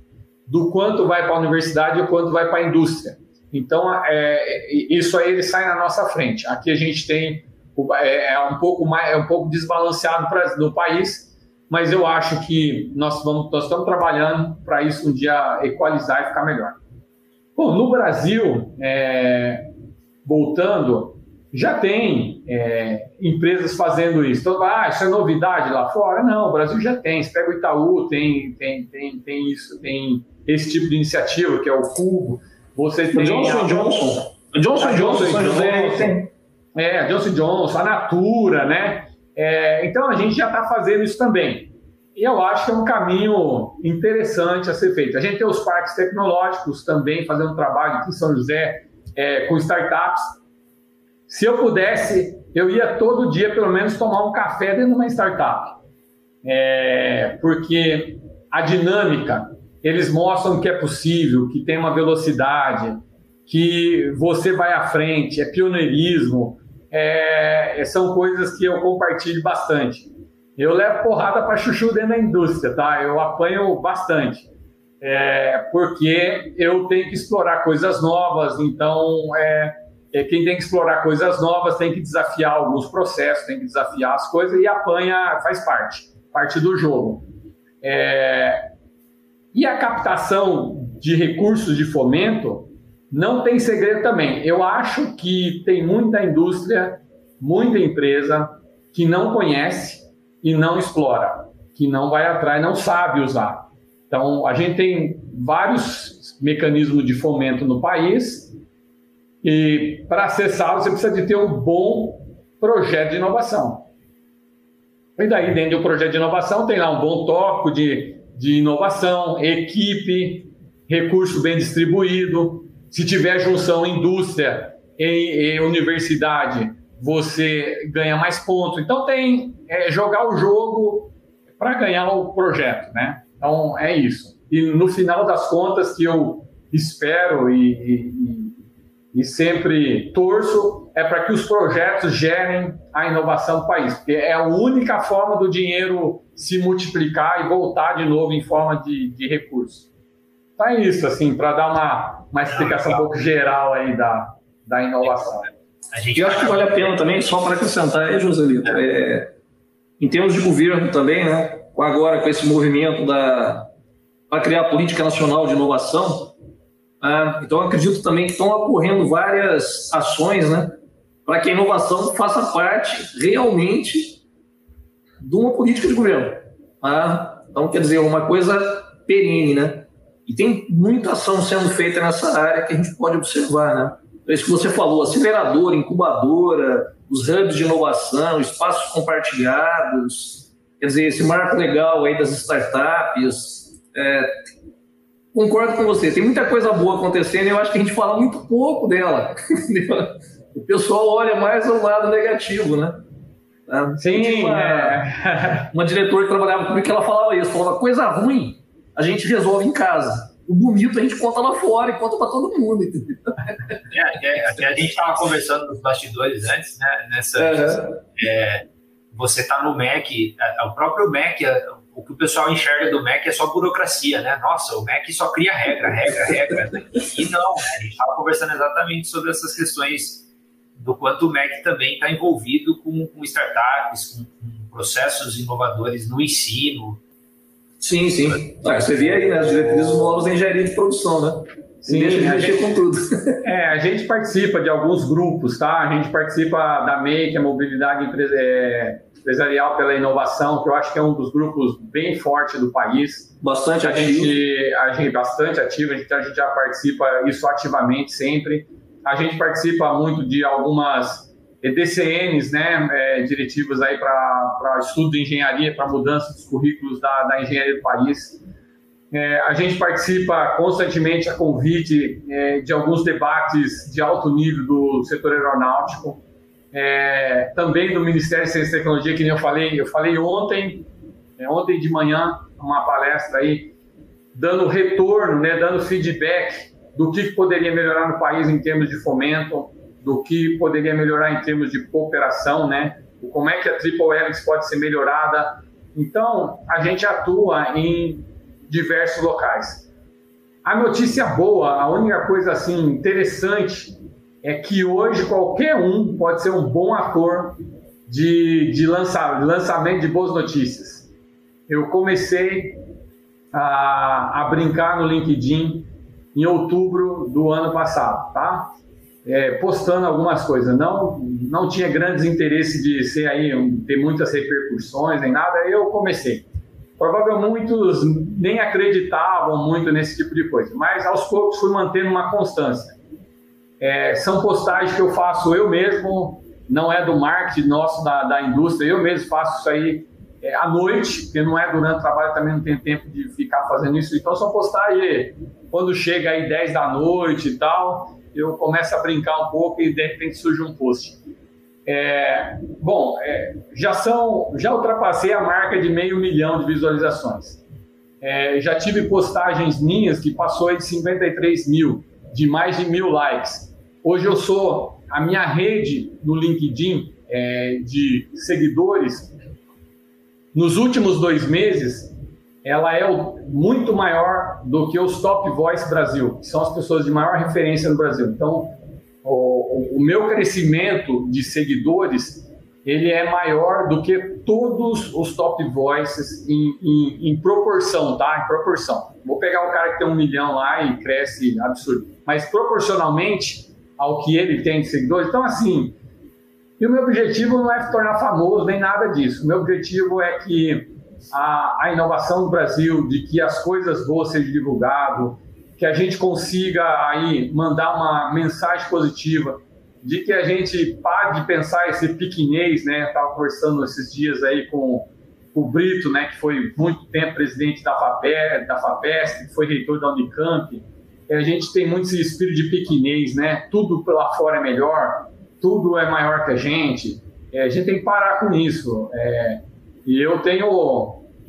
do quanto vai para a universidade e o quanto vai para a indústria. Então, é, isso aí ele sai na nossa frente. Aqui a gente tem é, é um pouco mais é um pouco desbalanceado pra, no país, mas eu acho que nós vamos nós estamos trabalhando para isso um dia equalizar e ficar melhor. Bom, no Brasil, é, voltando, já tem é, empresas fazendo isso. Então, ah, isso é novidade lá fora? Não, o Brasil já tem. Você pega o Itaú, tem, tem, tem, tem isso, tem esse tipo de iniciativa, que é o Cubo. Você tem. Johnson a... Johnson. Johnson a Johnson, Johnson, José, tem. É, Johnson Johnson, a Natura, né? É, então a gente já está fazendo isso também. E eu acho que é um caminho interessante a ser feito. A gente tem os parques tecnológicos também fazendo trabalho aqui em São José é, com startups. Se eu pudesse, eu ia todo dia pelo menos tomar um café dentro de uma startup. É, porque a dinâmica, eles mostram que é possível, que tem uma velocidade, que você vai à frente, é pioneirismo, é, são coisas que eu compartilho bastante. Eu levo porrada para chuchu dentro da indústria, tá? Eu apanho bastante. É, porque eu tenho que explorar coisas novas, então é, é, quem tem que explorar coisas novas tem que desafiar alguns processos, tem que desafiar as coisas e apanha faz parte, parte do jogo. É, e a captação de recursos de fomento não tem segredo também. Eu acho que tem muita indústria, muita empresa que não conhece e não explora, que não vai atrás, não sabe usar. Então, a gente tem vários mecanismos de fomento no país e para acessá-los você precisa de ter um bom projeto de inovação. E daí, dentro do projeto de inovação, tem lá um bom tópico de, de inovação, equipe, recurso bem distribuído, se tiver junção indústria e, e universidade, você ganha mais pontos. Então tem é, jogar o jogo para ganhar o projeto, né? Então é isso. E no final das contas que eu espero e, e, e sempre torço é para que os projetos gerem a inovação do país, porque é a única forma do dinheiro se multiplicar e voltar de novo em forma de, de recurso. Então é isso, assim, para dar uma, uma explicação um pouco geral aí da, da inovação. eu acho que vale a pena também, só para acrescentar aí, Joselito, é, em termos de governo também, né, agora com esse movimento da para criar a política nacional de inovação, ah, então acredito também que estão ocorrendo várias ações, né, para que a inovação faça parte realmente de uma política de governo. Ah, então quer dizer uma coisa perene, né? E tem muita ação sendo feita nessa área que a gente pode observar, né? É isso que você falou, aceleradora, incubadora, os hubs de inovação, espaços compartilhados, quer dizer, esse marco legal aí das startups. É, concordo com você, tem muita coisa boa acontecendo e eu acho que a gente fala muito pouco dela. *laughs* o pessoal olha mais ao lado negativo, né? Sim, uma, é. *laughs* uma diretora que trabalhava comigo que ela falava isso, falava coisa ruim a gente resolve em casa. O bonito a gente conta lá fora e conta para todo mundo, entendeu? É, é, a gente estava conversando nos bastidores antes, né? Nessa, é, você está no MEC, é, o próprio MEC, é, o que o pessoal enxerga do MEC é só burocracia, né? Nossa, o MEC só cria regra, regra, regra. Né? E não, a gente estava conversando exatamente sobre essas questões do quanto o MEC também está envolvido com, com startups, com, com processos inovadores no ensino, Sim, sim. Ah, você vê aí, né, as diretrizes novas da engenharia de produção, né? Sim, deixa de mexer gente, com tudo. *laughs* É, a gente participa de alguns grupos, tá? A gente participa da MEI, que é a Mobilidade é, Empresarial pela Inovação, que eu acho que é um dos grupos bem fortes do país. Bastante a ativo. Gente, a gente bastante ativo, a gente, a gente já participa isso ativamente sempre. A gente participa muito de algumas DCNs, né, é, diretivas aí para estudo de engenharia, para mudança dos currículos da, da engenharia do país. É, a gente participa constantemente a convite é, de alguns debates de alto nível do setor aeronáutico, é, também do Ministério de Ciência e Tecnologia, que nem eu falei, eu falei ontem, é, ontem de manhã, uma palestra aí, dando retorno, né, dando feedback do que poderia melhorar no país em termos de fomento, do que poderia melhorar em termos de cooperação, né? Como é que a Triple Helix pode ser melhorada. Então, a gente atua em diversos locais. A notícia boa, a única coisa assim interessante é que hoje qualquer um pode ser um bom ator de, de, lançar, de lançamento de boas notícias. Eu comecei a, a brincar no LinkedIn em outubro do ano passado, tá? é, postando algumas coisas. Não, não tinha grandes interesses de ser aí, ter muitas repercussões nem nada. Eu comecei. Provavelmente muitos nem acreditavam muito nesse tipo de coisa, mas aos poucos fui mantendo uma constância. É, são postagens que eu faço eu mesmo, não é do marketing nosso da, da indústria, eu mesmo faço isso aí é, à noite, porque não é durante o trabalho, também não tenho tempo de ficar fazendo isso. Então, só postar aí quando chega aí 10 da noite e tal. eu começo a brincar um pouco e de repente surge um post. É, bom, é, já são, já ultrapassei a marca de meio milhão de visualizações. É, já tive postagens minhas que passou de 53 mil, de mais de mil likes. Hoje eu sou a minha rede no LinkedIn é, de seguidores. Nos últimos dois meses, ela é muito maior do que os Top Voice Brasil, que são as pessoas de maior referência no Brasil. Então, o, o meu crescimento de seguidores ele é maior do que todos os top voices em, em, em, proporção, tá? Em proporção. Vou pegar um cara que tem um milhão lá e cresce absurdo, mas proporcionalmente ao que ele tem de seguidores. Então, assim, e o meu objetivo não é se tornar famoso nem nada disso. O meu objetivo é que a, a inovação do Brasil, de que as coisas boas sejam divulgadas, que a gente consiga aí mandar uma mensagem positiva de que a gente pare de pensar esse piquinês, né? Estava conversando esses dias aí com o Brito, né? Que foi muito tempo presidente da FAPESP, da FAPESP que foi reitor da Unicamp. A gente tem muito esse espírito de piquinês, né? Tudo lá fora é melhor, tudo é maior que a gente. É, a gente tem que parar com isso. É, e eu tenho,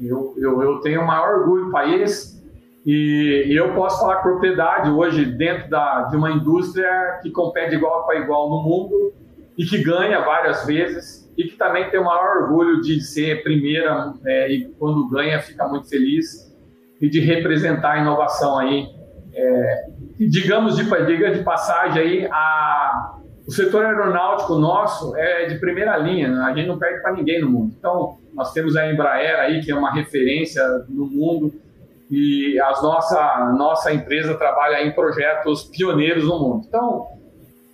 eu, eu, eu tenho o maior orgulho do país e, e, eu posso falar propriedade hoje dentro da, de uma indústria que compete igual para igual no mundo e que ganha várias vezes e que também tem o maior orgulho de ser primeira é, e quando ganha fica muito feliz e de representar a inovação aí. É, digamos de, diga de passagem aí, a, o setor aeronáutico nosso é de primeira linha, né? a gente não perde para ninguém no mundo. Então, nós temos a Embraer aí, que é uma referência no mundo, e a nossa, nossa empresa trabalha em projetos pioneiros no mundo. Então,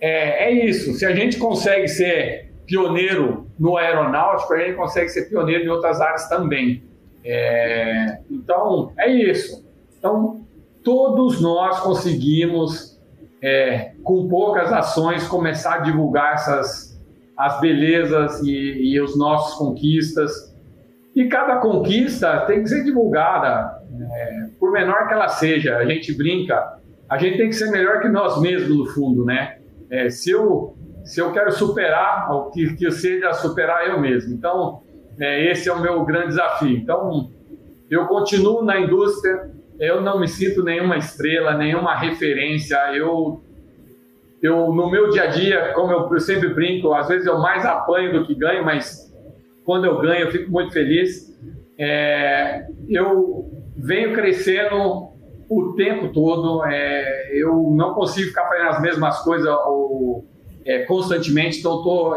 é, é isso. Se a gente consegue ser pioneiro no aeronáutico, a gente consegue ser pioneiro em outras áreas também. É, então, é isso. Então, todos nós conseguimos, é, com poucas ações, começar a divulgar essas as belezas e, e os nossos conquistas. E cada conquista tem que ser divulgada é, por menor que ela seja, a gente brinca, a gente tem que ser melhor que nós mesmos, no fundo, né? É, se, eu, se eu quero superar, o que, que eu seja superar eu mesmo. Então, é, esse é o meu grande desafio. Então, eu continuo na indústria, eu não me sinto nenhuma estrela, nenhuma referência, eu eu no meu dia a dia, como eu, sempre brinco, às vezes eu mais apanho do que ganho, mas quando eu ganho eu fico muito feliz. É, eu venho crescendo o tempo todo. É, eu não consigo ficar fazendo as mesmas coisas ou, é, constantemente, então estou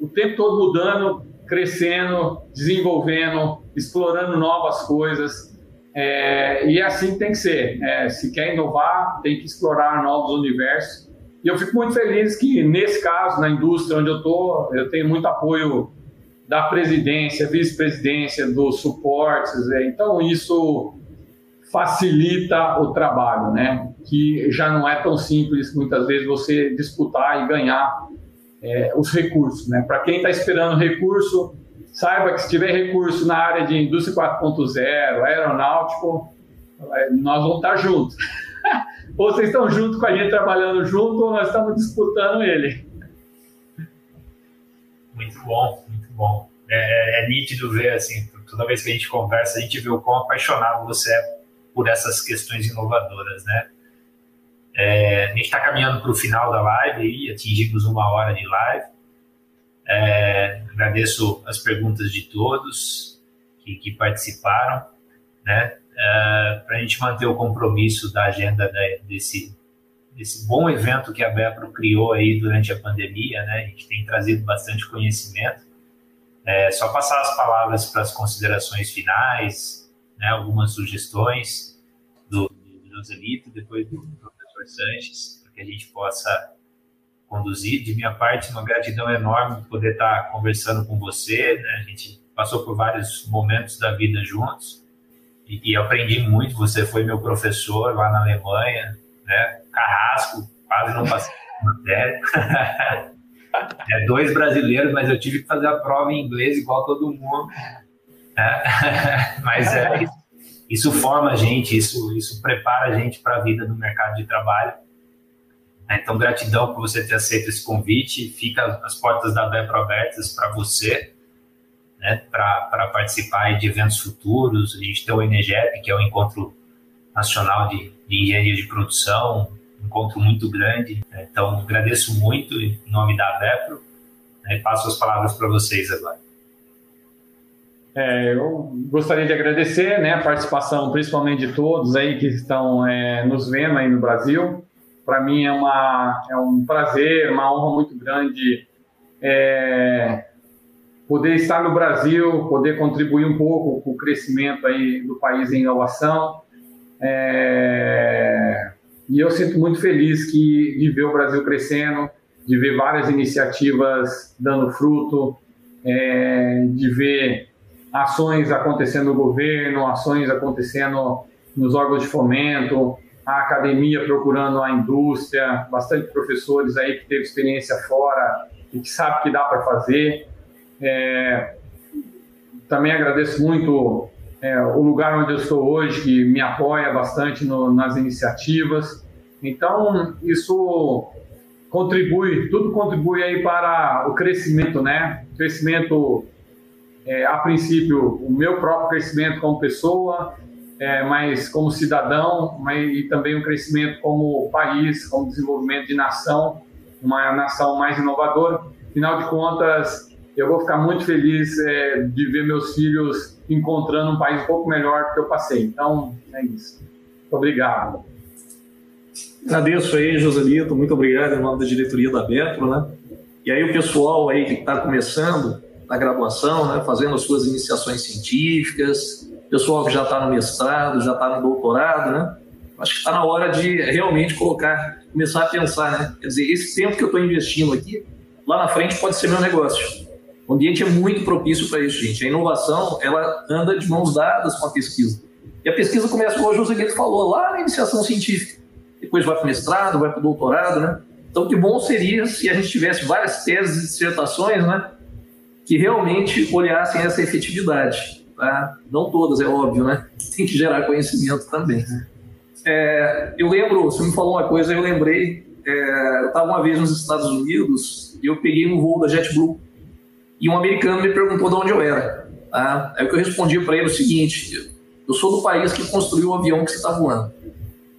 o tempo todo mudando, crescendo, desenvolvendo, explorando novas coisas. É, e assim tem que ser. É, se quer inovar, tem que explorar novos universos. E eu fico muito feliz que, nesse caso, na indústria onde eu estou, eu tenho muito apoio da presidência, vice-presidência, dos suportes. É, então, isso facilita o trabalho, né? Que já não é tão simples, muitas vezes, você disputar e ganhar é, os recursos, né? Para quem está esperando recurso, saiba que se tiver recurso na área de indústria 4.0, aeronáutico, é, nós vamos estar juntos. *laughs* ou vocês estão junto com a gente trabalhando junto, ou nós estamos disputando ele. Muito bom, muito bom. É, é, nítido ver, assim, toda vez que a gente conversa, a gente vê o quão apaixonado você é por essas questões inovadoras, né? É, a gente está caminhando para o final da live e atingimos uma hora de live. É, agradeço as perguntas de todos que, que participaram, né? É, para a gente manter o compromisso da agenda desse, desse bom evento que a Bepro criou aí durante a pandemia, né? A gente tem trazido bastante conhecimento. É, só passar as palavras para as considerações finais, né? Algumas sugestões do, do Joselito, depois do professor Sanches, para que a gente possa conduzir. De minha parte, uma gratidão enorme poder estar conversando com você. Né? A gente passou por vários momentos da vida juntos e, e aprendi muito. Você foi meu professor lá na Alemanha, né? Carrasco, quase não passei matéria. *laughs* é, dois brasileiros, mas eu tive que fazer a prova em inglês igual todo mundo. É, *laughs* mas é, isso, isso forma a gente, isso, isso prepara a gente para a vida no mercado de trabalho. Então, gratidão por você ter aceito esse convite. Fica as portas da BEPRO abertas para você, né, para participar de eventos futuros. A gente tem o Enegep, que é o Encontro Nacional de, de Engenharia de Produção, um encontro muito grande. Então, agradeço muito em nome da BEPRO né, e passo as palavras para vocês agora. É, eu gostaria de agradecer né, a participação, principalmente de todos aí que estão é, nos vendo aí no Brasil para mim é, uma, é um prazer, uma honra muito grande é, poder estar no Brasil, poder contribuir um pouco com o crescimento aí do país em inovação. É, e eu sinto muito feliz que, de ver o Brasil crescendo, de ver várias iniciativas dando fruto, é, de ver ações acontecendo no governo, ações acontecendo nos órgãos de fomento, a academia procurando a indústria, bastante professores aí que teve experiência fora e que sabe que dá para fazer. É, também agradeço muito é, o lugar onde eu estou hoje, que me apoia bastante no, nas iniciativas. Então, isso contribui, tudo contribui aí para o crescimento, né? Crescimento, é, a princípio, o meu próprio crescimento como pessoa, é, mas como cidadão, mas, e também um crescimento como país, como desenvolvimento de nação, uma nação mais inovadora. Afinal de contas, eu vou ficar muito feliz é, de ver meus filhos encontrando um país um pouco melhor do que eu passei. Então, é isso. Obrigado. Agradeço aí, Joselito, muito obrigado em nome da diretoria da Betro, né? E aí o pessoal aí que está começando na graduação, né, fazendo as suas iniciações científicas, pessoal que já está no mestrado, já está no doutorado, né? Acho que está na hora de realmente colocar, começar a pensar, né? Quer dizer, esse tempo que eu estou investindo aqui, lá na frente pode ser meu negócio. O ambiente é muito propício para isso, gente. A inovação, ela anda de mãos dadas com a pesquisa. E a pesquisa começa, como o José Guedes falou, lá na iniciação científica. Depois vai para o mestrado, vai para o doutorado, né? Então, que bom seria se a gente tivesse várias teses e dissertações, né? Que realmente olhassem essa efetividade. Tá? Não todas, é óbvio, né? Tem que gerar conhecimento também. É, eu lembro, você me falou uma coisa, eu lembrei. É, eu estava uma vez nos Estados Unidos e eu peguei um voo da JetBlue e um americano me perguntou de onde eu era. Tá? Aí o que eu respondi para ele é o seguinte: eu sou do país que construiu o avião que você está voando.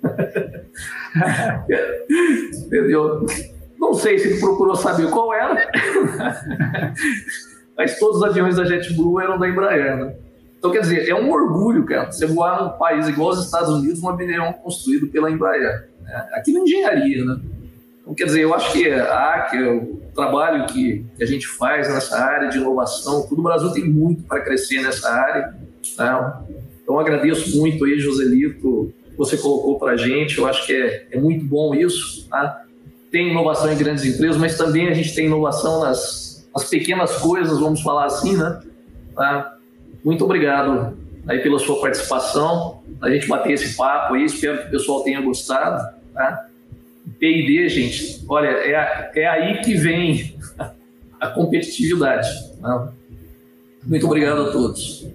*laughs* Entendeu? Não sei se ele procurou saber qual era, *laughs* mas todos os aviões da JetBlue eram da Embraer, né? Então, quer dizer, é um orgulho, cara, você voar num país igual aos Estados Unidos, um avião construído pela Embraer. Né? Aqui na engenharia, né? Então, quer dizer, eu acho que a ACA, o trabalho que a gente faz nessa área de inovação, tudo o Brasil tem muito para crescer nessa área. Tá? Então, agradeço muito aí, Joselito, que você colocou para a gente. Eu acho que é, é muito bom isso. Tá? Tem inovação em grandes empresas, mas também a gente tem inovação nas, nas pequenas coisas, vamos falar assim, né? Tá? Muito obrigado aí pela sua participação, a gente bater esse papo aí, espero que o pessoal tenha gostado, tá? P&D, gente, olha, é, é aí que vem *laughs* a competitividade. Tá? Muito obrigado a todos.